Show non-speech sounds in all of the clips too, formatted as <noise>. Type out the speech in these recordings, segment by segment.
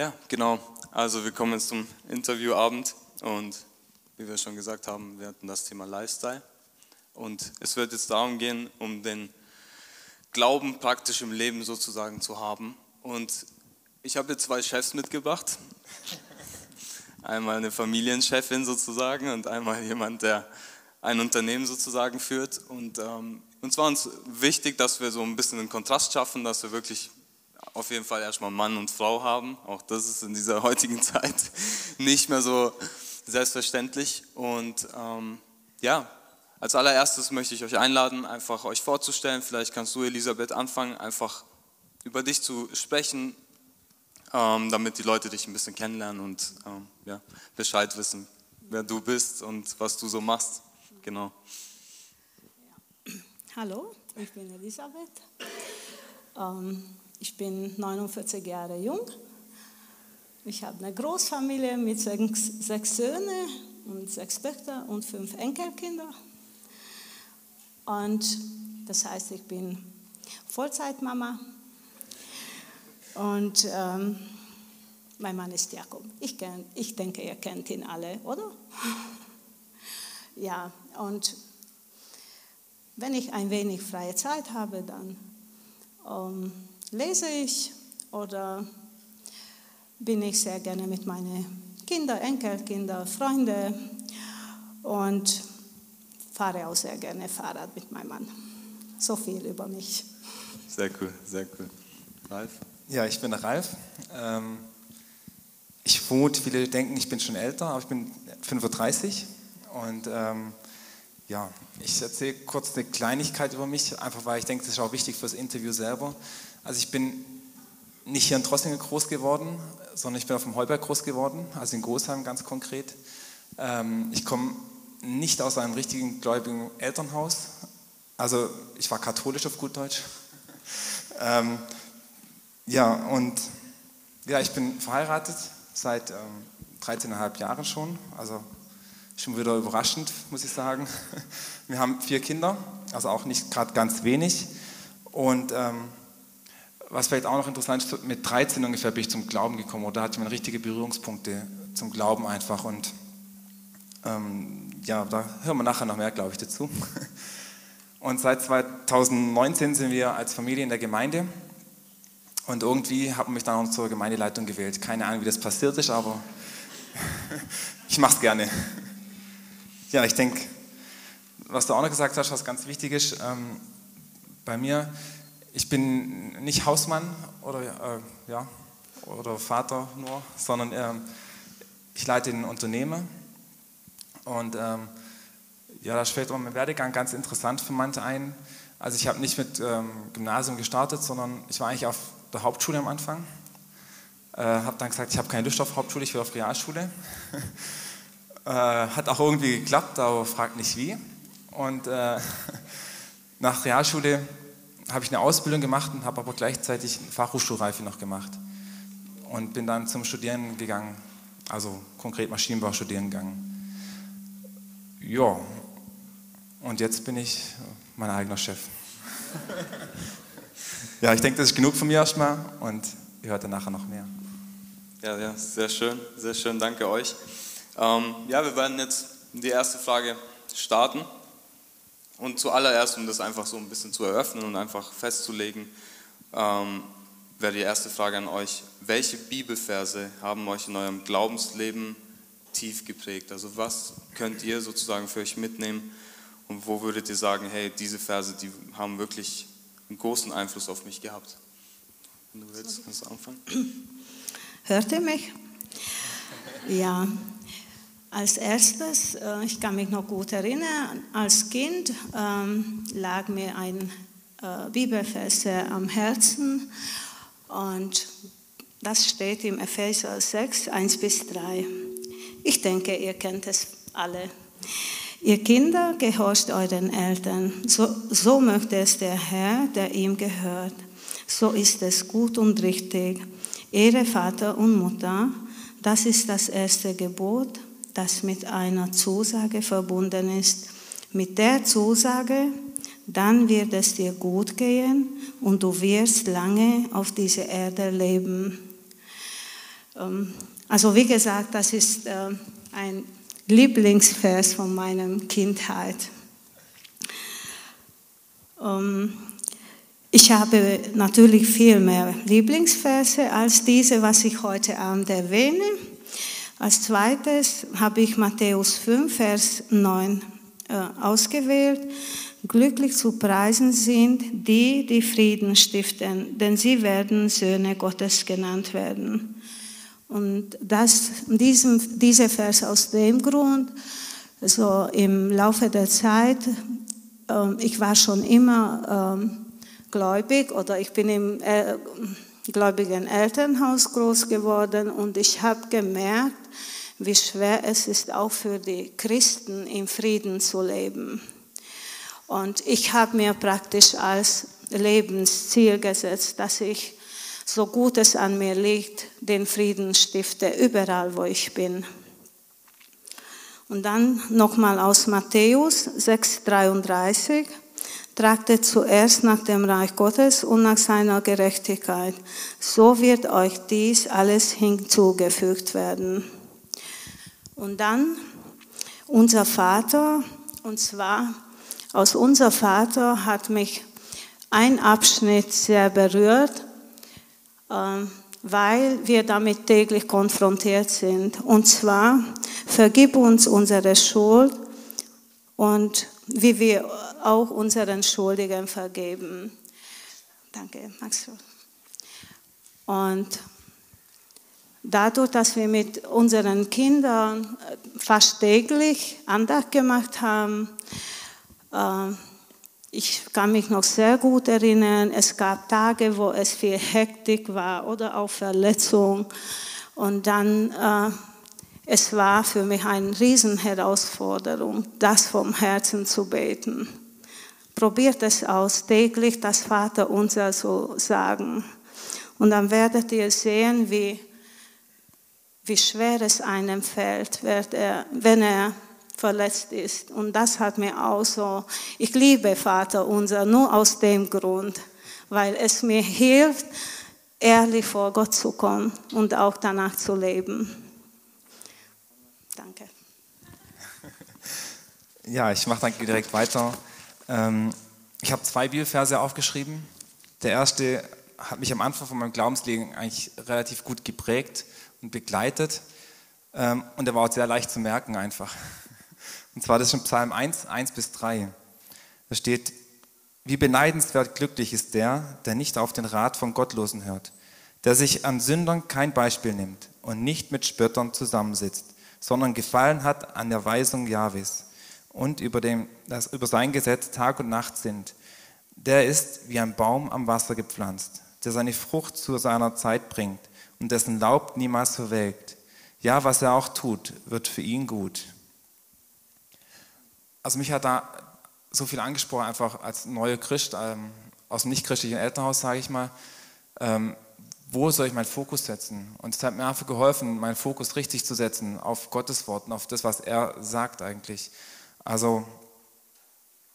Ja, genau. Also wir kommen jetzt zum Interviewabend und wie wir schon gesagt haben, wir hatten das Thema Lifestyle. Und es wird jetzt darum gehen, um den Glauben praktisch im Leben sozusagen zu haben. Und ich habe jetzt zwei Chefs mitgebracht. <laughs> Einmal eine Familienchefin sozusagen und einmal jemand, der ein Unternehmen sozusagen führt. Und ähm, uns war uns wichtig, dass wir so ein bisschen einen Kontrast schaffen, dass wir wirklich auf jeden Fall erstmal Mann und Frau haben. Auch das ist in dieser <laughs> heutigen Zeit nicht mehr so selbstverständlich. Und ähm, ja, als allererstes möchte ich euch einladen, einfach euch vorzustellen. Vielleicht kannst du, Elisabeth, anfangen, einfach über dich zu sprechen, ähm, damit die Leute dich ein bisschen kennenlernen und ähm, ja, Bescheid wissen, wer du bist und was du so machst. Genau. Hallo, ich bin Elisabeth. Ähm, ich bin 49 Jahre jung. Ich habe eine Großfamilie mit sechs, sechs Söhnen und sechs Töchter und fünf Enkelkinder. Und das heißt, ich bin Vollzeitmama und ähm, mein Mann ist Jakob. Ich, kenn, ich denke, ihr kennt ihn alle, oder? <laughs> ja, und wenn ich ein wenig freie Zeit habe, dann ähm, lese ich oder bin ich sehr gerne mit meinen Kindern, Enkelkinder, Freunden und fahre auch sehr gerne Fahrrad mit meinem Mann. So viel über mich. Sehr cool, sehr cool. Ralf? Ja, ich bin der Ralf. Ähm, ich wohne, viele denken, ich bin schon älter, aber ich bin 35 und ähm, ja, ich erzähle kurz eine Kleinigkeit über mich, einfach weil ich denke, das ist auch wichtig für das Interview selber. Also ich bin nicht hier in Trossingen groß geworden, sondern ich bin auf dem Heuberg groß geworden, also in Großheim ganz konkret. Ähm, ich komme nicht aus einem richtigen gläubigen Elternhaus, also ich war katholisch auf gut Deutsch. <laughs> ähm, ja, und ja, ich bin verheiratet seit ähm, 13,5 Jahren schon. Also schon wieder überraschend, muss ich sagen. <laughs> Wir haben vier Kinder, also auch nicht gerade ganz wenig. Und ähm, was vielleicht auch noch interessant ist, mit 13 ungefähr bin ich zum Glauben gekommen oder hatte ich meine richtige Berührungspunkte zum Glauben einfach. Und ähm, ja, da hören wir nachher noch mehr, glaube ich, dazu. <laughs> Und seit 2019 sind wir als Familie in der Gemeinde und irgendwie hat man mich dann auch zur Gemeindeleitung gewählt. Keine Ahnung, wie das passiert ist, aber <laughs> ich mache es gerne. Ja, ich denke, was du auch noch gesagt hast, was ganz wichtig ist, ähm, bei mir, ich bin nicht Hausmann oder, äh, ja, oder Vater nur, sondern ähm, ich leite ein Unternehmen und ähm, ja, da fällt mein Werdegang ganz interessant für manche ein. Also ich habe nicht mit ähm, Gymnasium gestartet, sondern ich war eigentlich auf der Hauptschule am Anfang. Äh, habe dann gesagt, ich habe keine Lust auf Hauptschule, ich will auf Realschule. <laughs> äh, hat auch irgendwie geklappt, aber fragt nicht wie. Und äh, <laughs> nach Realschule habe ich eine Ausbildung gemacht und habe aber gleichzeitig Fachhochschulreife noch gemacht. Und bin dann zum Studieren gegangen, also konkret Maschinenbau studieren gegangen. Ja, und jetzt bin ich mein eigener Chef. <laughs> Ja, ich denke, das ist genug von mir erstmal und ihr hört dann nachher noch mehr. Ja, ja, sehr schön, sehr schön, danke euch. Ähm, ja, wir werden jetzt die erste Frage starten. Und zuallererst, um das einfach so ein bisschen zu eröffnen und einfach festzulegen, ähm, wäre die erste Frage an euch. Welche Bibelverse haben euch in eurem Glaubensleben tief geprägt? Also was könnt ihr sozusagen für euch mitnehmen und wo würdet ihr sagen, hey, diese Verse, die haben wirklich einen großen Einfluss auf mich gehabt. Wenn du willst, kannst du anfangen. Hört ihr mich? Ja. Als erstes, äh, ich kann mich noch gut erinnern, als Kind ähm, lag mir ein äh, Bibelvers am Herzen und das steht im Epheser 6, 1 bis 3. Ich denke, ihr kennt es alle. Ihr Kinder, gehorcht euren Eltern, so, so möchte es der Herr, der ihm gehört. So ist es gut und richtig. Ehre Vater und Mutter, das ist das erste Gebot, das mit einer Zusage verbunden ist. Mit der Zusage, dann wird es dir gut gehen und du wirst lange auf dieser Erde leben. Ähm, also wie gesagt, das ist äh, ein Lieblingsvers von meiner Kindheit. Ähm, ich habe natürlich viel mehr Lieblingsverse als diese, was ich heute Abend erwähne. Als zweites habe ich Matthäus 5, Vers 9 äh, ausgewählt. Glücklich zu preisen sind die, die Frieden stiften, denn sie werden Söhne Gottes genannt werden. Und das, diesem, dieser Vers aus dem Grund, so im Laufe der Zeit, äh, ich war schon immer äh, gläubig oder ich bin im äh, gläubigen Elternhaus groß geworden und ich habe gemerkt, wie schwer es ist, auch für die Christen im Frieden zu leben. Und ich habe mir praktisch als Lebensziel gesetzt, dass ich so gut es an mir liegt, den Frieden stifte, überall wo ich bin. Und dann nochmal aus Matthäus 6,33 trachtet zuerst nach dem Reich Gottes und nach seiner Gerechtigkeit. So wird euch dies alles hinzugefügt werden. Und dann unser Vater, und zwar aus unser Vater hat mich ein Abschnitt sehr berührt, ähm, weil wir damit täglich konfrontiert sind. Und zwar, vergib uns unsere Schuld und wie wir auch unseren Schuldigen vergeben. Danke, Max. Und dadurch, dass wir mit unseren Kindern fast täglich Andacht gemacht haben, äh, ich kann mich noch sehr gut erinnern, es gab Tage, wo es viel Hektik war oder auch Verletzung. Und dann äh, es war für mich eine Riesenherausforderung, das vom Herzen zu beten. Probiert es aus, täglich das Vater unser zu sagen. Und dann werdet ihr sehen, wie, wie schwer es einem fällt, wenn er verletzt ist. Und das hat mir auch so, ich liebe Vater unser nur aus dem Grund, weil es mir hilft, ehrlich vor Gott zu kommen und auch danach zu leben. Danke. <laughs> Ja, ich mache dann direkt weiter. Ähm, ich habe zwei Bibelverse aufgeschrieben. Der erste hat mich am Anfang von meinem Glaubensleben eigentlich relativ gut geprägt und begleitet. Ähm, und der war auch sehr leicht zu merken einfach. <laughs> Und zwar das ist in Psalm 1, 1 bis 3. Da steht, wie beneidenswert glücklich ist der, der nicht auf den Rat von Gottlosen hört, der sich an Sündern kein Beispiel nimmt und nicht mit Spöttern zusammensitzt, sondern gefallen hat an der Weisung Jahwes und über, dem, das, über sein Gesetz Tag und Nacht sind. Der ist wie ein Baum am Wasser gepflanzt, der seine Frucht zu seiner Zeit bringt und dessen Laub niemals verwelkt. Ja, was er auch tut, wird für ihn gut. Also mich hat da so viel angesprochen, einfach als neuer Christ, ähm, aus dem nicht-christlichen Elternhaus, sage ich mal, ähm, wo soll ich meinen Fokus setzen? Und es hat mir einfach geholfen, meinen Fokus richtig zu setzen auf Gottes Worten, auf das, was er sagt eigentlich. Also,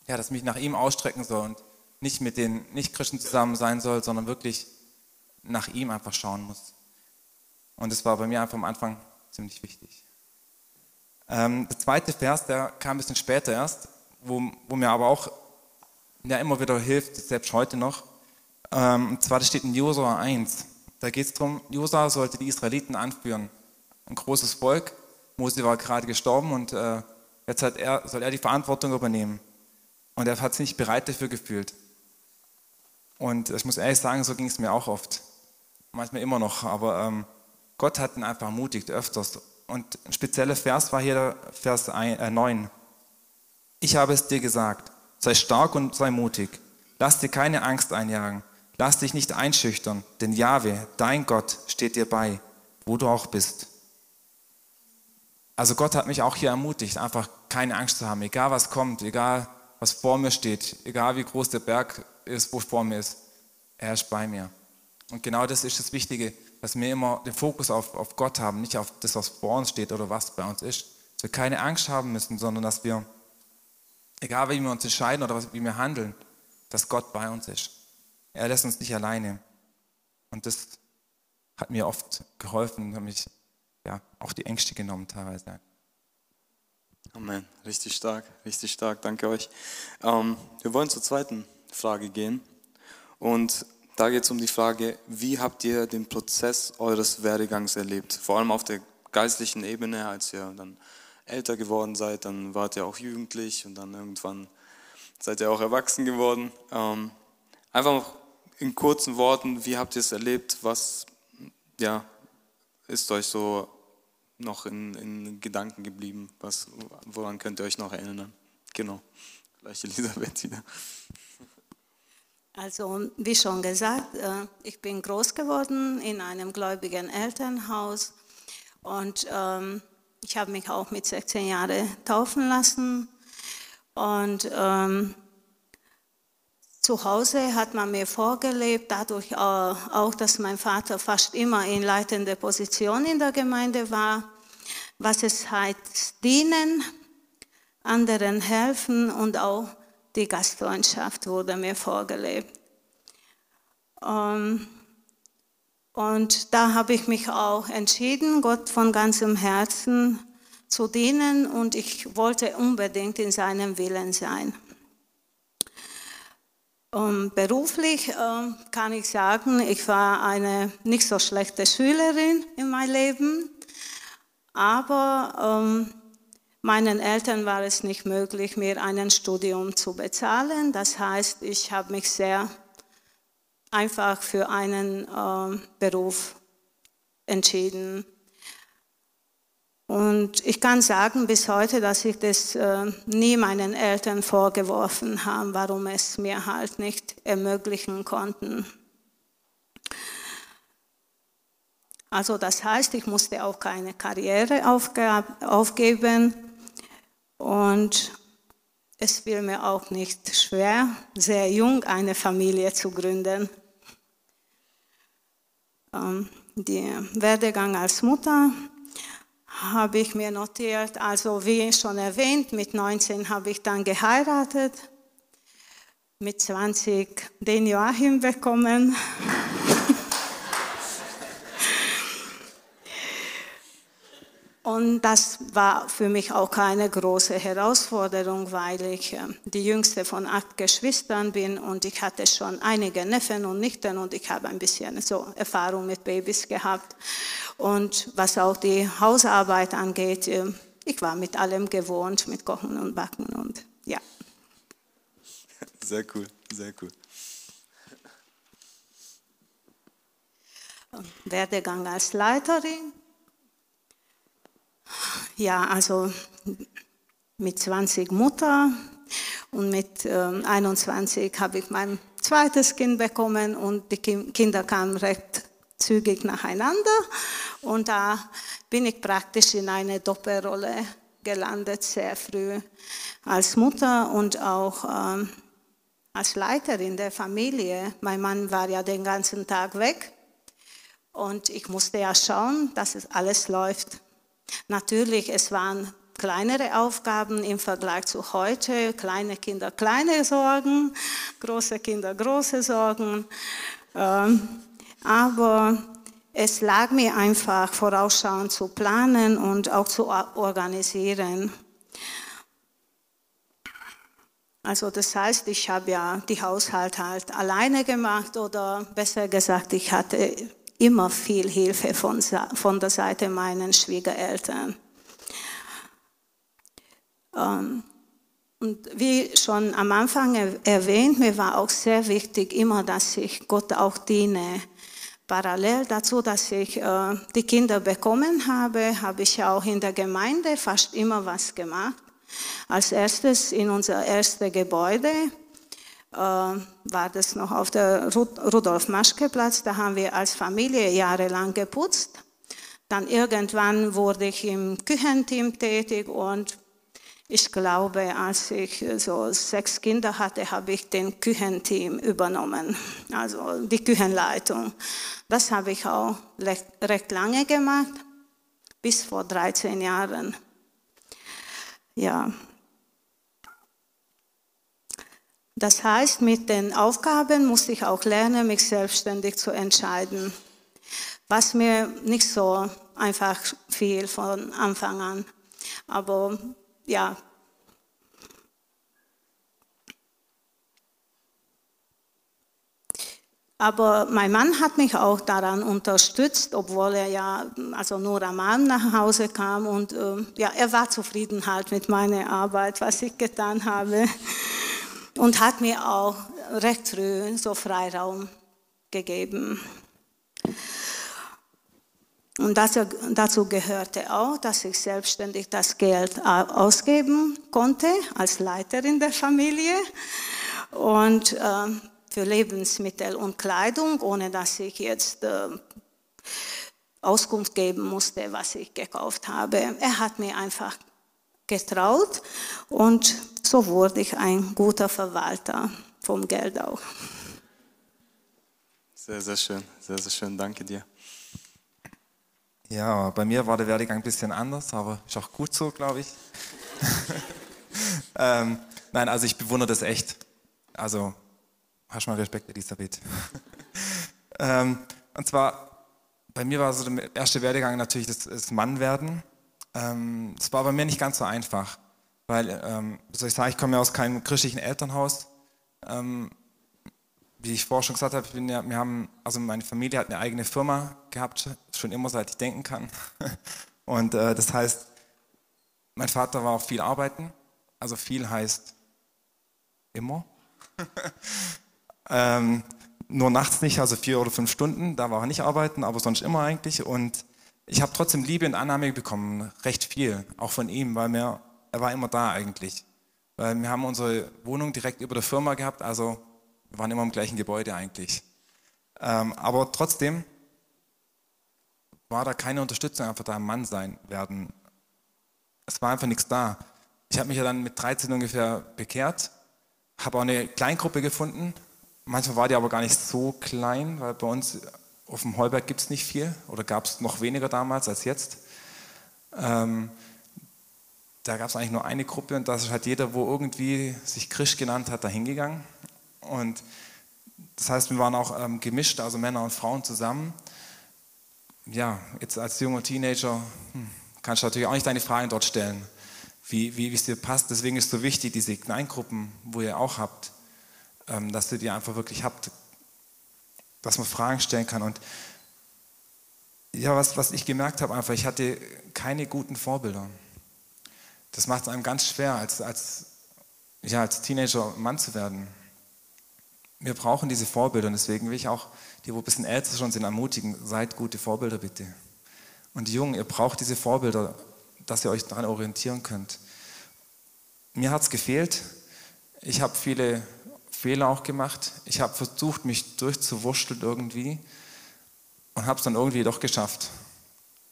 ja, dass mich nach ihm ausstrecken soll und nicht mit den Nichtchristen zusammen sein soll, sondern wirklich nach ihm einfach schauen muss. Und das war bei mir einfach am Anfang ziemlich wichtig. Ähm, der zweite Vers, der kam ein bisschen später erst, wo, wo mir aber auch ja, immer wieder hilft, selbst heute noch. Ähm, und zwar, das steht in Josua 1. Da geht es darum, Josa sollte die Israeliten anführen. Ein großes Volk. Mose war gerade gestorben und äh, jetzt er, soll er die Verantwortung übernehmen. Und er hat sich nicht bereit dafür gefühlt. Und ich muss ehrlich sagen, so ging es mir auch oft. Manchmal immer noch. Aber ähm, Gott hat ihn einfach ermutigt, öfters. Und ein spezieller Vers war hier der Vers 9. Äh, ich habe es dir gesagt, sei stark und sei mutig. Lass dir keine Angst einjagen. Lass dich nicht einschüchtern, denn Jahwe, dein Gott, steht dir bei, wo du auch bist. Also Gott hat mich auch hier ermutigt, einfach keine Angst zu haben, egal was kommt, egal was vor mir steht, egal wie groß der Berg ist, wo vor mir ist, er ist bei mir. Und genau das ist das Wichtige, dass wir immer den Fokus auf, auf Gott haben, nicht auf das, was vor uns steht oder was bei uns ist. Dass wir keine Angst haben müssen, sondern dass wir, egal wie wir uns entscheiden oder wie wir handeln, dass Gott bei uns ist. Er lässt uns nicht alleine. Und das hat mir oft geholfen mich ja, auch die Ängste genommen teilweise. Amen. Richtig stark, richtig stark. Danke euch. Ähm, wir wollen zur zweiten Frage gehen. Und da geht es um die Frage, wie habt ihr den Prozess eures Werdegangs erlebt? Vor allem auf der geistlichen Ebene, als ihr dann älter geworden seid, dann wart ihr auch jugendlich und dann irgendwann seid ihr auch erwachsen geworden. Ähm, einfach in kurzen Worten, wie habt ihr es erlebt? Was ja, ist euch so noch in, in Gedanken geblieben? Was, woran könnt ihr euch noch erinnern? Genau, gleich Elisabeth wieder. Also wie schon gesagt, äh, ich bin groß geworden in einem gläubigen Elternhaus und ähm, ich habe mich auch mit 16 Jahren taufen lassen. Und ähm, zu Hause hat man mir vorgelebt, dadurch auch, dass mein Vater fast immer in leitender Position in der Gemeinde war, was es heißt, dienen, anderen helfen und auch die Gastfreundschaft wurde mir vorgelebt. Ähm, und da habe ich mich auch entschieden, Gott von ganzem Herzen zu dienen und ich wollte unbedingt in seinem Willen sein. Und beruflich äh, kann ich sagen, ich war eine nicht so schlechte Schülerin in meinem Leben, aber ähm, Meinen Eltern war es nicht möglich, mir ein Studium zu bezahlen. Das heißt, ich habe mich sehr einfach für einen Beruf entschieden. Und ich kann sagen bis heute, dass ich das äh, nie meinen Eltern vorgeworfen habe, warum es mir halt nicht ermöglichen konnten. Also das heißt, ich musste auch keine Karriere aufgeben. Und es fiel mir auch nicht schwer, sehr jung eine Familie zu gründen. Ähm, den Werdegang als Mutter habe ich mir notiert. Also wie schon erwähnt, mit 19 habe ich dann geheiratet, mit 20 den Joachim bekommen. Und das war für mich auch keine große Herausforderung, weil ich äh, die jüngste von acht Geschwistern bin und ich hatte schon einige Neffen und Nichten und ich habe ein bisschen so Erfahrung mit Babys gehabt. Und was auch die Hausarbeit angeht, äh, ich war mit allem gewohnt, mit Kochen und Backen und ja. Sehr cool, sehr cool. Werdegang als Leiterin ja, also mit 20 Mutter und mit äh, 21 habe ich mein zweites Kind bekommen und die Kinder kamen recht zügig nacheinander und da bin ich praktisch in eine Doppelrolle gelandet, sehr früh als Mutter und auch ähm, als Leiterin der Familie. Mein Mann war ja den ganzen Tag weg und ich musste ja schauen, dass es alles läuft. Natürlich, es waren kleinere Aufgaben im Vergleich zu heute. Kleine Kinder kleine Sorgen, große Kinder große Sorgen. Ähm, aber es lag mir einfach, vorausschauend zu planen und auch zu organisieren. Also das heißt, ich habe ja die Haushalt halt alleine gemacht oder besser gesagt, ich hatte immer viel Hilfe von, von der Seite meiner Schwiegereltern. Ähm, und wie schon am Anfang erwähnt, mir war auch sehr wichtig immer, dass ich Gott auch diene. Parallel dazu, dass ich äh, die Kinder bekommen habe, habe ich auch in der Gemeinde fast immer was gemacht. Als erstes in unser erstes Gebäude war das noch auf der Rudolf-Maschke-Platz. Da haben wir als Familie jahrelang geputzt. Dann irgendwann wurde ich im Küchenteam tätig und ich glaube, als ich so sechs Kinder hatte, habe ich den Küchenteam übernommen, also die Küchenleitung. Das habe ich auch recht lange gemacht, bis vor 13 Jahren. Ja, Das heißt, mit den Aufgaben musste ich auch lernen, mich selbstständig zu entscheiden. was mir nicht so einfach fiel von Anfang an. Aber ja, Aber mein Mann hat mich auch daran unterstützt, obwohl er ja also nur am Abend nach Hause kam und äh, ja, er war zufrieden halt mit meiner Arbeit, was ich getan habe und hat mir auch recht früh so Freiraum gegeben. Und dazu, dazu gehörte auch, dass ich selbstständig das Geld ausgeben konnte als Leiterin der Familie. Und äh, für Lebensmittel und Kleidung, ohne dass ich jetzt äh, Auskunft geben musste, was ich gekauft habe. Er hat mir einfach getraut und so wurde ich ein guter Verwalter vom Geld auch. Sehr, sehr schön, sehr, sehr schön. Danke dir. Ja, bei mir war der Werdegang ein bisschen anders, aber ist auch gut so, glaube ich. <laughs> ähm, nein, also ich bewundere das echt. Also Hast mal Respekt, Elisabeth. <laughs> ähm, und zwar, bei mir war so der erste Werdegang natürlich das, das Mannwerden. Ähm, das war bei mir nicht ganz so einfach, weil, ähm, soll ich sagen, ich komme ja aus keinem christlichen Elternhaus. Ähm, wie ich vorher schon gesagt habe, ja, wir haben, also meine Familie hat eine eigene Firma gehabt, schon immer seit ich denken kann. <laughs> Und äh, das heißt, mein Vater war auch viel arbeiten, also viel heißt immer. <laughs> Ähm, nur nachts nicht, also vier oder fünf Stunden, da war er nicht arbeiten, aber sonst immer eigentlich. Und ich habe trotzdem Liebe und Annahme bekommen, recht viel, auch von ihm, weil mir, er war immer da eigentlich. Weil wir haben unsere Wohnung direkt über der Firma gehabt, also wir waren immer im gleichen Gebäude eigentlich. Ähm, aber trotzdem war da keine Unterstützung einfach da im Mann sein werden. Es war einfach nichts da. Ich habe mich ja dann mit 13 ungefähr bekehrt, habe auch eine Kleingruppe gefunden, Manchmal war die aber gar nicht so klein, weil bei uns auf dem Heuberg gibt es nicht viel oder gab es noch weniger damals als jetzt. Ähm, da gab es eigentlich nur eine Gruppe und da ist halt jeder, wo irgendwie sich Christ genannt hat, da hingegangen. Und das heißt, wir waren auch ähm, gemischt, also Männer und Frauen zusammen. Ja, jetzt als junger Teenager hm, kannst du natürlich auch nicht deine Fragen dort stellen, wie, wie es dir passt. Deswegen ist es so wichtig, diese Kleingruppen, wo ihr auch habt, ähm, dass ihr die einfach wirklich habt, dass man Fragen stellen kann. Und ja, was, was ich gemerkt habe, einfach, ich hatte keine guten Vorbilder. Das macht es einem ganz schwer, als, als, ja, als Teenager Mann zu werden. Wir brauchen diese Vorbilder und deswegen will ich auch die, wo ein bisschen älter schon sind, ermutigen, seid gute Vorbilder bitte. Und die Jungen, ihr braucht diese Vorbilder, dass ihr euch daran orientieren könnt. Mir hat es gefehlt. Ich habe viele Fehler auch gemacht. Ich habe versucht, mich durchzuwurschteln irgendwie und habe es dann irgendwie doch geschafft.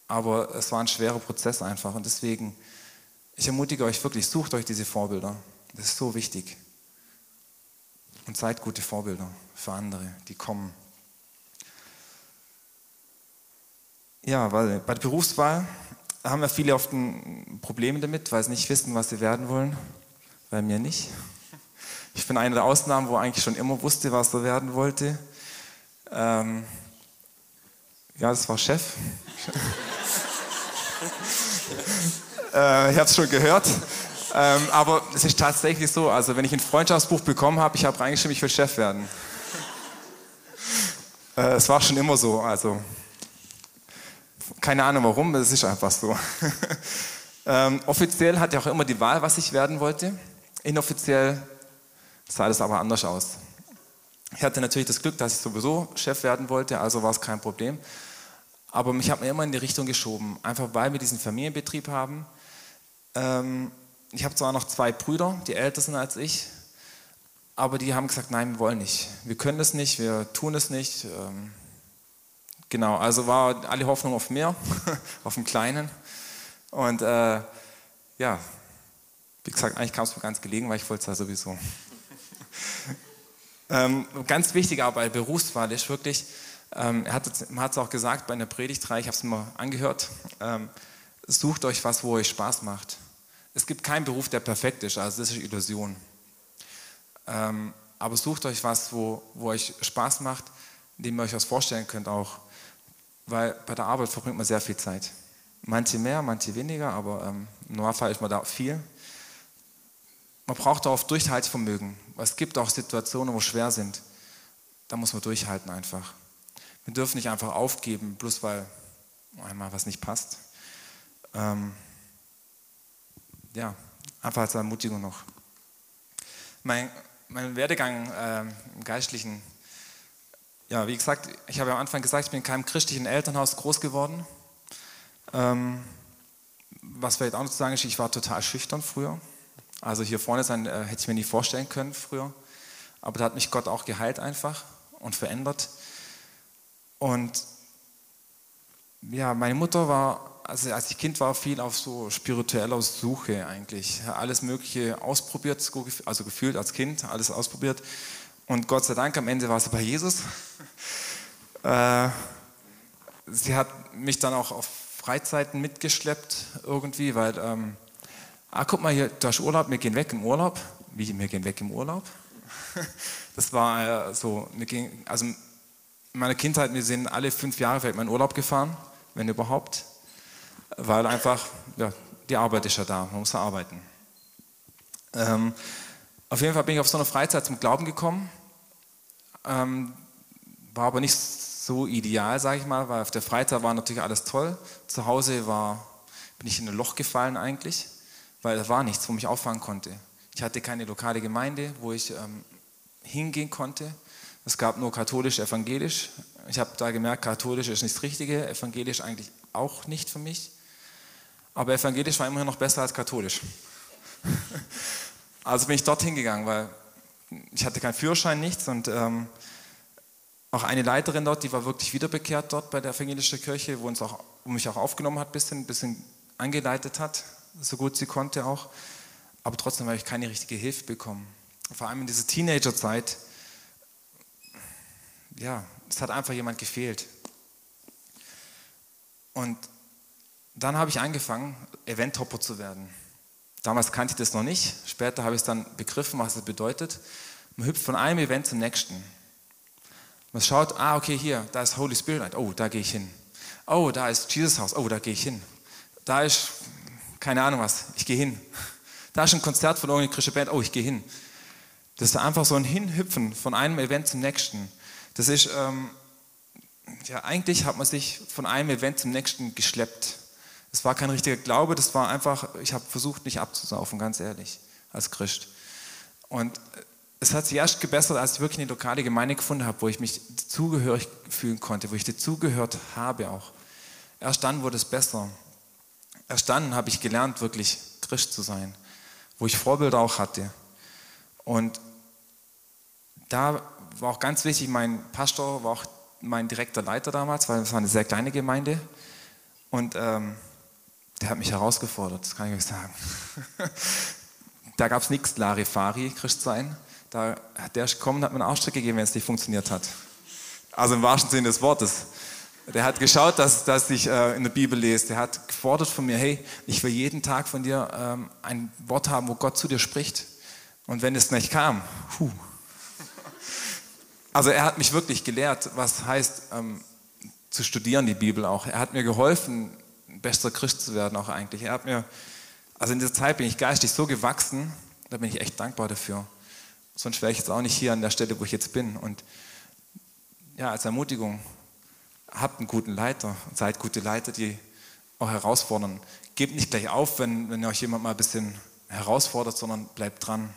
Aber es war ein schwerer Prozess einfach und deswegen, ich ermutige euch wirklich, sucht euch diese Vorbilder. Das ist so wichtig. Und seid gute Vorbilder für andere, die kommen. Ja, weil bei der Berufswahl haben wir viele oft Probleme damit, weil sie nicht wissen, was sie werden wollen. Bei mir nicht. Ich bin eine der Ausnahmen, wo eigentlich schon immer wusste, was er werden wollte. Ähm, ja, das war Chef. <laughs> äh, ich habe es schon gehört. Ähm, aber es ist tatsächlich so, also wenn ich ein Freundschaftsbuch bekommen habe, ich habe reingeschrieben, ich will Chef werden. Äh, es war schon immer so, also keine Ahnung warum, es ist einfach so. <laughs> ähm, offiziell hatte ich auch immer die Wahl, was ich werden wollte. Inoffiziell sah das aber anders aus. Ich hatte natürlich das Glück, dass ich sowieso Chef werden wollte, also war es kein Problem. Aber mich hat man immer in die Richtung geschoben, einfach weil wir diesen Familienbetrieb haben. Ähm, ich habe zwar noch zwei Brüder, die älter sind als ich, aber die haben gesagt, nein, wir wollen nicht. Wir können das nicht, wir tun es nicht. Ähm, genau, also war alle Hoffnung auf mir, <laughs> auf den Kleinen. Und äh, ja, wie gesagt, eigentlich kam es mir ganz gelegen, weil ich wollte es ja sowieso. <laughs> Ähm, ganz wichtig aber bei Berufswahl ist wirklich, ähm, er hat es auch gesagt bei einer Predigtreihe, ich habe es mal angehört, ähm, sucht euch was, wo euch Spaß macht. Es gibt keinen Beruf, der perfekt ist, also das ist Illusion. Ähm, aber sucht euch was, wo, wo euch Spaß macht, dem ihr euch was vorstellen könnt auch. weil bei der Arbeit verbringt man sehr viel Zeit. Manche mehr, manche weniger, aber ähm, im Normalfall ist man da viel. Man braucht auch Durchhaltevermögen. Es gibt auch Situationen, wo schwer sind. Da muss man durchhalten einfach. Wir dürfen nicht einfach aufgeben, bloß weil einmal was nicht passt. Ähm, ja, einfach als Ermutigung noch. Mein, mein Werdegang äh, im Geistlichen, ja, wie gesagt, ich habe am Anfang gesagt, ich bin in keinem christlichen Elternhaus groß geworden. Ähm, was vielleicht auch noch zu sagen ist, ich war total schüchtern früher. Also hier vorne sein äh, hätte ich mir nie vorstellen können früher. Aber da hat mich Gott auch geheilt einfach und verändert. Und ja, meine Mutter war, also als ich Kind war, viel auf so spiritueller Suche eigentlich. Alles Mögliche ausprobiert, also gefühlt als Kind, alles ausprobiert. Und Gott sei Dank, am Ende war sie bei Jesus. <laughs> Äh, sie hat mich dann auch auf Freizeiten mitgeschleppt irgendwie, weil, ähm, ah, guck mal hier, du hast Urlaub, wir gehen weg im Urlaub. Wie, wir gehen weg im Urlaub? <laughs> Das war äh, so, wir gingen, also in meiner Kindheit, wir sind alle fünf Jahre vielleicht mal in Urlaub gefahren wenn überhaupt, weil einfach, ja, die Arbeit ist ja da, man muss ja arbeiten. Ähm, auf jeden Fall bin ich auf so eine Freizeit zum Glauben gekommen, ähm, war aber nicht so ideal, sage ich mal, weil auf der Freizeit war natürlich alles toll. Zu Hause war, bin ich in ein Loch gefallen eigentlich, weil es war nichts, wo mich auffangen konnte. Ich hatte keine lokale Gemeinde, wo ich ähm, hingehen konnte. Es gab nur katholisch, evangelisch. Ich habe da gemerkt, katholisch ist nicht das Richtige, evangelisch eigentlich auch nicht für mich. Aber evangelisch war immerhin noch besser als katholisch. <laughs> also bin ich dorthin gegangen, weil ich hatte keinen Führerschein, nichts. Und ähm, auch eine Leiterin dort, die war wirklich wiederbekehrt dort bei der evangelischen Kirche, wo, uns auch, wo mich auch aufgenommen hat, ein bisschen, bisschen angeleitet hat, so gut sie konnte auch. Aber trotzdem habe ich keine richtige Hilfe bekommen. Vor allem in dieser Teenagerzeit ja, es hat einfach jemand gefehlt. Und dann habe ich angefangen, Eventhopper zu werden. Damals kannte ich das noch nicht. Später habe ich es dann begriffen, was es bedeutet. Man hüpft von einem Event zum nächsten. Man schaut, ah, okay, hier, da ist Holy Spirit Night. Oh, da gehe ich hin. Oh, da ist Jesus House. Oh, da gehe ich hin. Da ist, keine Ahnung was, ich gehe hin. Da ist ein Konzert von irgendeiner christlichen Band. Oh, ich gehe hin. Das ist einfach so ein Hinhüpfen von einem Event zum nächsten. Das ist, ähm, ja, eigentlich hat man sich von einem Event zum nächsten geschleppt. Es war kein richtiger Glaube, das war einfach, ich habe versucht, nicht abzusaufen, ganz ehrlich, als Christ. Und es hat sich erst gebessert, als ich wirklich eine lokale Gemeinde gefunden habe, wo ich mich zugehörig fühlen konnte, wo ich dazugehört habe auch. Erst dann wurde es besser. Erst dann habe ich gelernt, wirklich Christ zu sein, wo ich Vorbilder auch hatte. Und da war auch ganz wichtig, mein Pastor war auch mein direkter Leiter damals, weil es war eine sehr kleine Gemeinde. Und ähm, der hat mich herausgefordert, das kann ich euch sagen. <laughs> da gab es nichts Larifari, Christ sein. Da, der ist gekommen hat mir einen Ausstrick gegeben, wenn es nicht funktioniert hat. Also im wahrsten Sinne des Wortes. Der hat geschaut, dass, dass ich äh, in der Bibel lese. Der hat gefordert von mir, hey, ich will jeden Tag von dir ähm, ein Wort haben, wo Gott zu dir spricht. Und wenn es nicht kam, puh, also er hat mich wirklich gelehrt, was heißt ähm, zu studieren, die Bibel auch. Er hat mir geholfen, ein bester Christ zu werden auch eigentlich. Er hat mir, also in dieser Zeit bin ich geistig so gewachsen, da bin ich echt dankbar dafür. Sonst wäre ich jetzt auch nicht hier an der Stelle, wo ich jetzt bin. Und ja, als Ermutigung, habt einen guten Leiter, seid gute Leiter, die auch herausfordern. Gebt nicht gleich auf, wenn, wenn euch jemand mal ein bisschen herausfordert, sondern bleibt dran.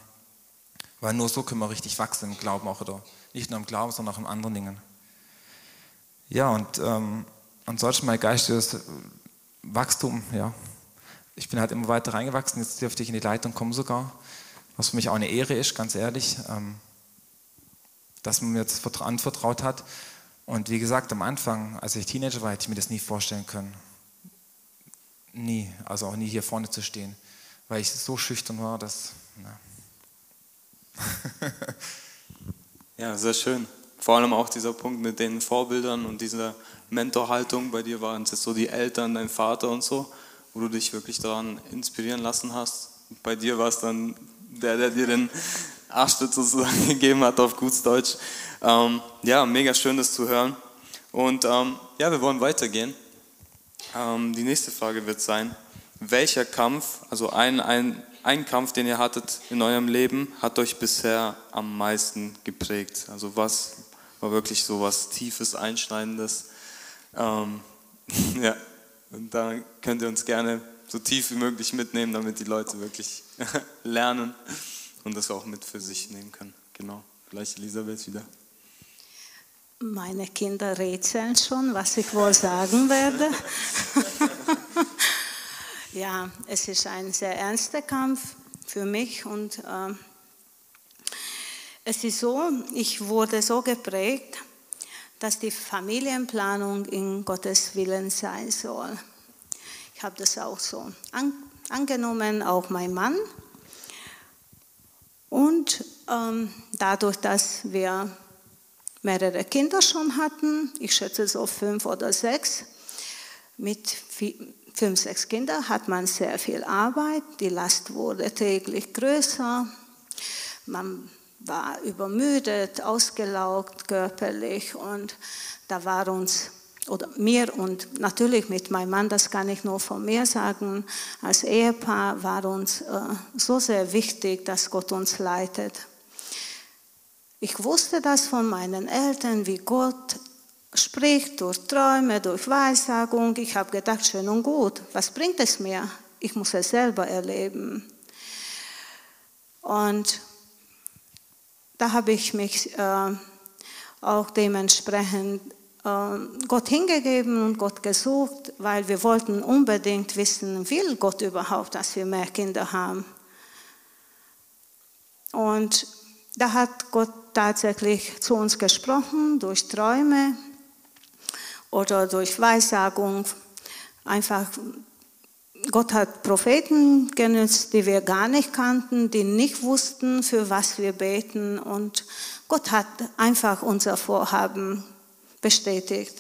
Weil nur so können wir richtig wachsen im Glauben auch oder nicht nur im Glauben, sondern auch in anderen Dingen. Ja, und ähm, ansonsten mein geistiges Wachstum, ja. Ich bin halt immer weiter reingewachsen, jetzt dürfte ich in die Leitung kommen sogar, was für mich auch eine Ehre ist, ganz ehrlich, ähm, dass man mir jetzt anvertraut hat. Und wie gesagt, am Anfang, als ich Teenager war, hätte ich mir das nie vorstellen können. Nie, also auch nie hier vorne zu stehen, weil ich so schüchtern war, dass. <laughs> Ja, sehr schön. Vor allem auch dieser Punkt mit den Vorbildern und dieser Mentorhaltung. Bei dir waren es jetzt so die Eltern, dein Vater und so, wo du dich wirklich daran inspirieren lassen hast. Bei dir war es dann der, der dir den Arschtritt sozusagen <laughs> gegeben hat auf gut Deutsch. Ähm, ja, mega schön, das zu hören. Und ähm, ja, wir wollen weitergehen. Ähm, die nächste Frage wird sein, welcher Kampf, also ein, ein, ein Kampf, den ihr hattet in eurem Leben, hat euch bisher am meisten geprägt? Also was war wirklich so was Tiefes, Einschneidendes? Ähm, <laughs> ja, und da könnt ihr uns gerne so tief wie möglich mitnehmen, damit die Leute wirklich <laughs> lernen und das auch mit für sich nehmen können. Genau. Vielleicht Elisabeth wieder. Meine Kinder rätseln schon, was ich wohl sagen werde. <laughs> ja, es ist ein sehr ernster Kampf für mich und äh, es ist so, ich wurde so geprägt, dass die Familienplanung in Gottes Willen sein soll. Ich habe das auch so an, angenommen, auch mein Mann. Und ähm, dadurch, dass wir mehrere Kinder schon hatten, ich schätze so fünf oder sechs, mit fünf, sechs Kindern hat man sehr viel Arbeit, die Last wurde täglich größer, man war übermüdet, ausgelaugt körperlich und da war uns oder mir und natürlich mit meinem Mann, das kann ich nur von mir sagen, als Ehepaar war uns äh, so sehr wichtig, dass Gott uns leitet. Ich wusste das von meinen Eltern, wie Gott spricht durch Träume, durch Weissagung. Ich habe gedacht, schön und gut, was bringt es mir? Ich muss es selber erleben. Und da habe ich mich äh, auch dementsprechend ähm, Gott hingegeben und Gott gesucht, weil wir wollten unbedingt wissen, will Gott überhaupt, dass wir mehr Kinder haben. Und da hat Gott tatsächlich zu uns gesprochen durch Träume oder durch Weissagung. Einfach, Gott hat Propheten genützt, die wir gar nicht kannten, die nicht wussten, für was wir beten. Und Gott hat einfach unser Vorhaben bestätigt.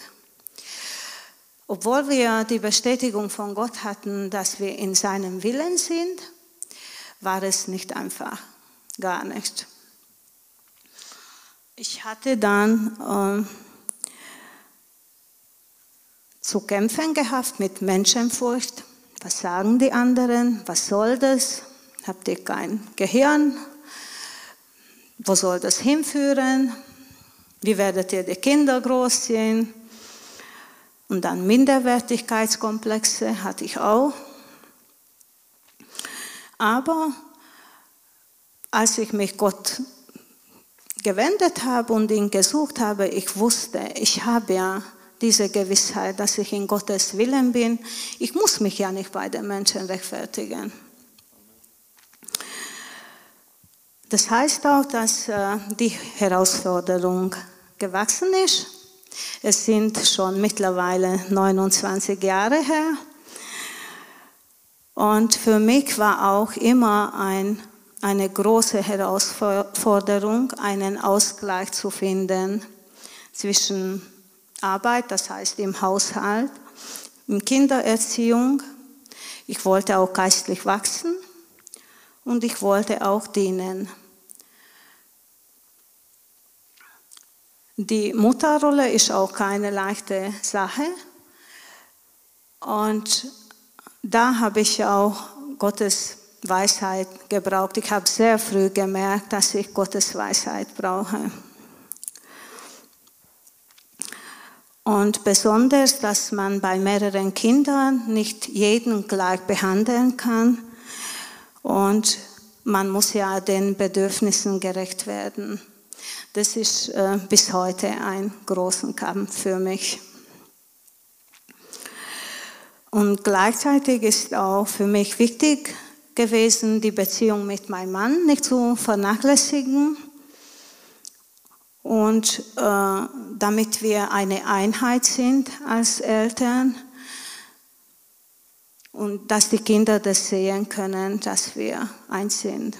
Obwohl wir die Bestätigung von Gott hatten, dass wir in seinem Willen sind, war es nicht einfach, gar nicht. Ich hatte dann äh, zu kämpfen gehabt mit Menschenfurcht. Was sagen die anderen? Was soll das? Habt ihr kein Gehirn? Wo soll das hinführen? Wie werdet ihr die Kinder großziehen? Und dann Minderwertigkeitskomplexe hatte ich auch. Aber als ich mich Gott gewendet habe und ihn gesucht habe, ich wusste, ich habe ja diese Gewissheit, dass ich in Gottes Willen bin. Ich muss mich ja nicht bei den Menschen rechtfertigen. Das heißt auch, dass äh, die Herausforderung gewachsen ist. Es sind schon mittlerweile 29 Jahre her. Und für mich war auch immer ein, eine große Herausforderung, einen Ausgleich zu finden zwischen Arbeit, das heißt im Haushalt, in Kindererziehung. Ich wollte auch geistlich wachsen und ich wollte auch dienen. Die Mutterrolle ist auch keine leichte Sache. Und da habe ich auch Gottes Weisheit gebraucht. Ich habe sehr früh gemerkt, dass ich Gottes Weisheit brauche. Und besonders, dass man bei mehreren Kindern nicht jeden gleich behandeln kann. Und man muss ja den Bedürfnissen gerecht werden. Das ist äh, bis heute ein großer Kampf für mich. Und gleichzeitig ist auch für mich wichtig gewesen, die Beziehung mit meinem Mann nicht zu vernachlässigen. Und äh, damit wir eine Einheit sind als Eltern, und dass die Kinder das sehen können, dass wir eins sind.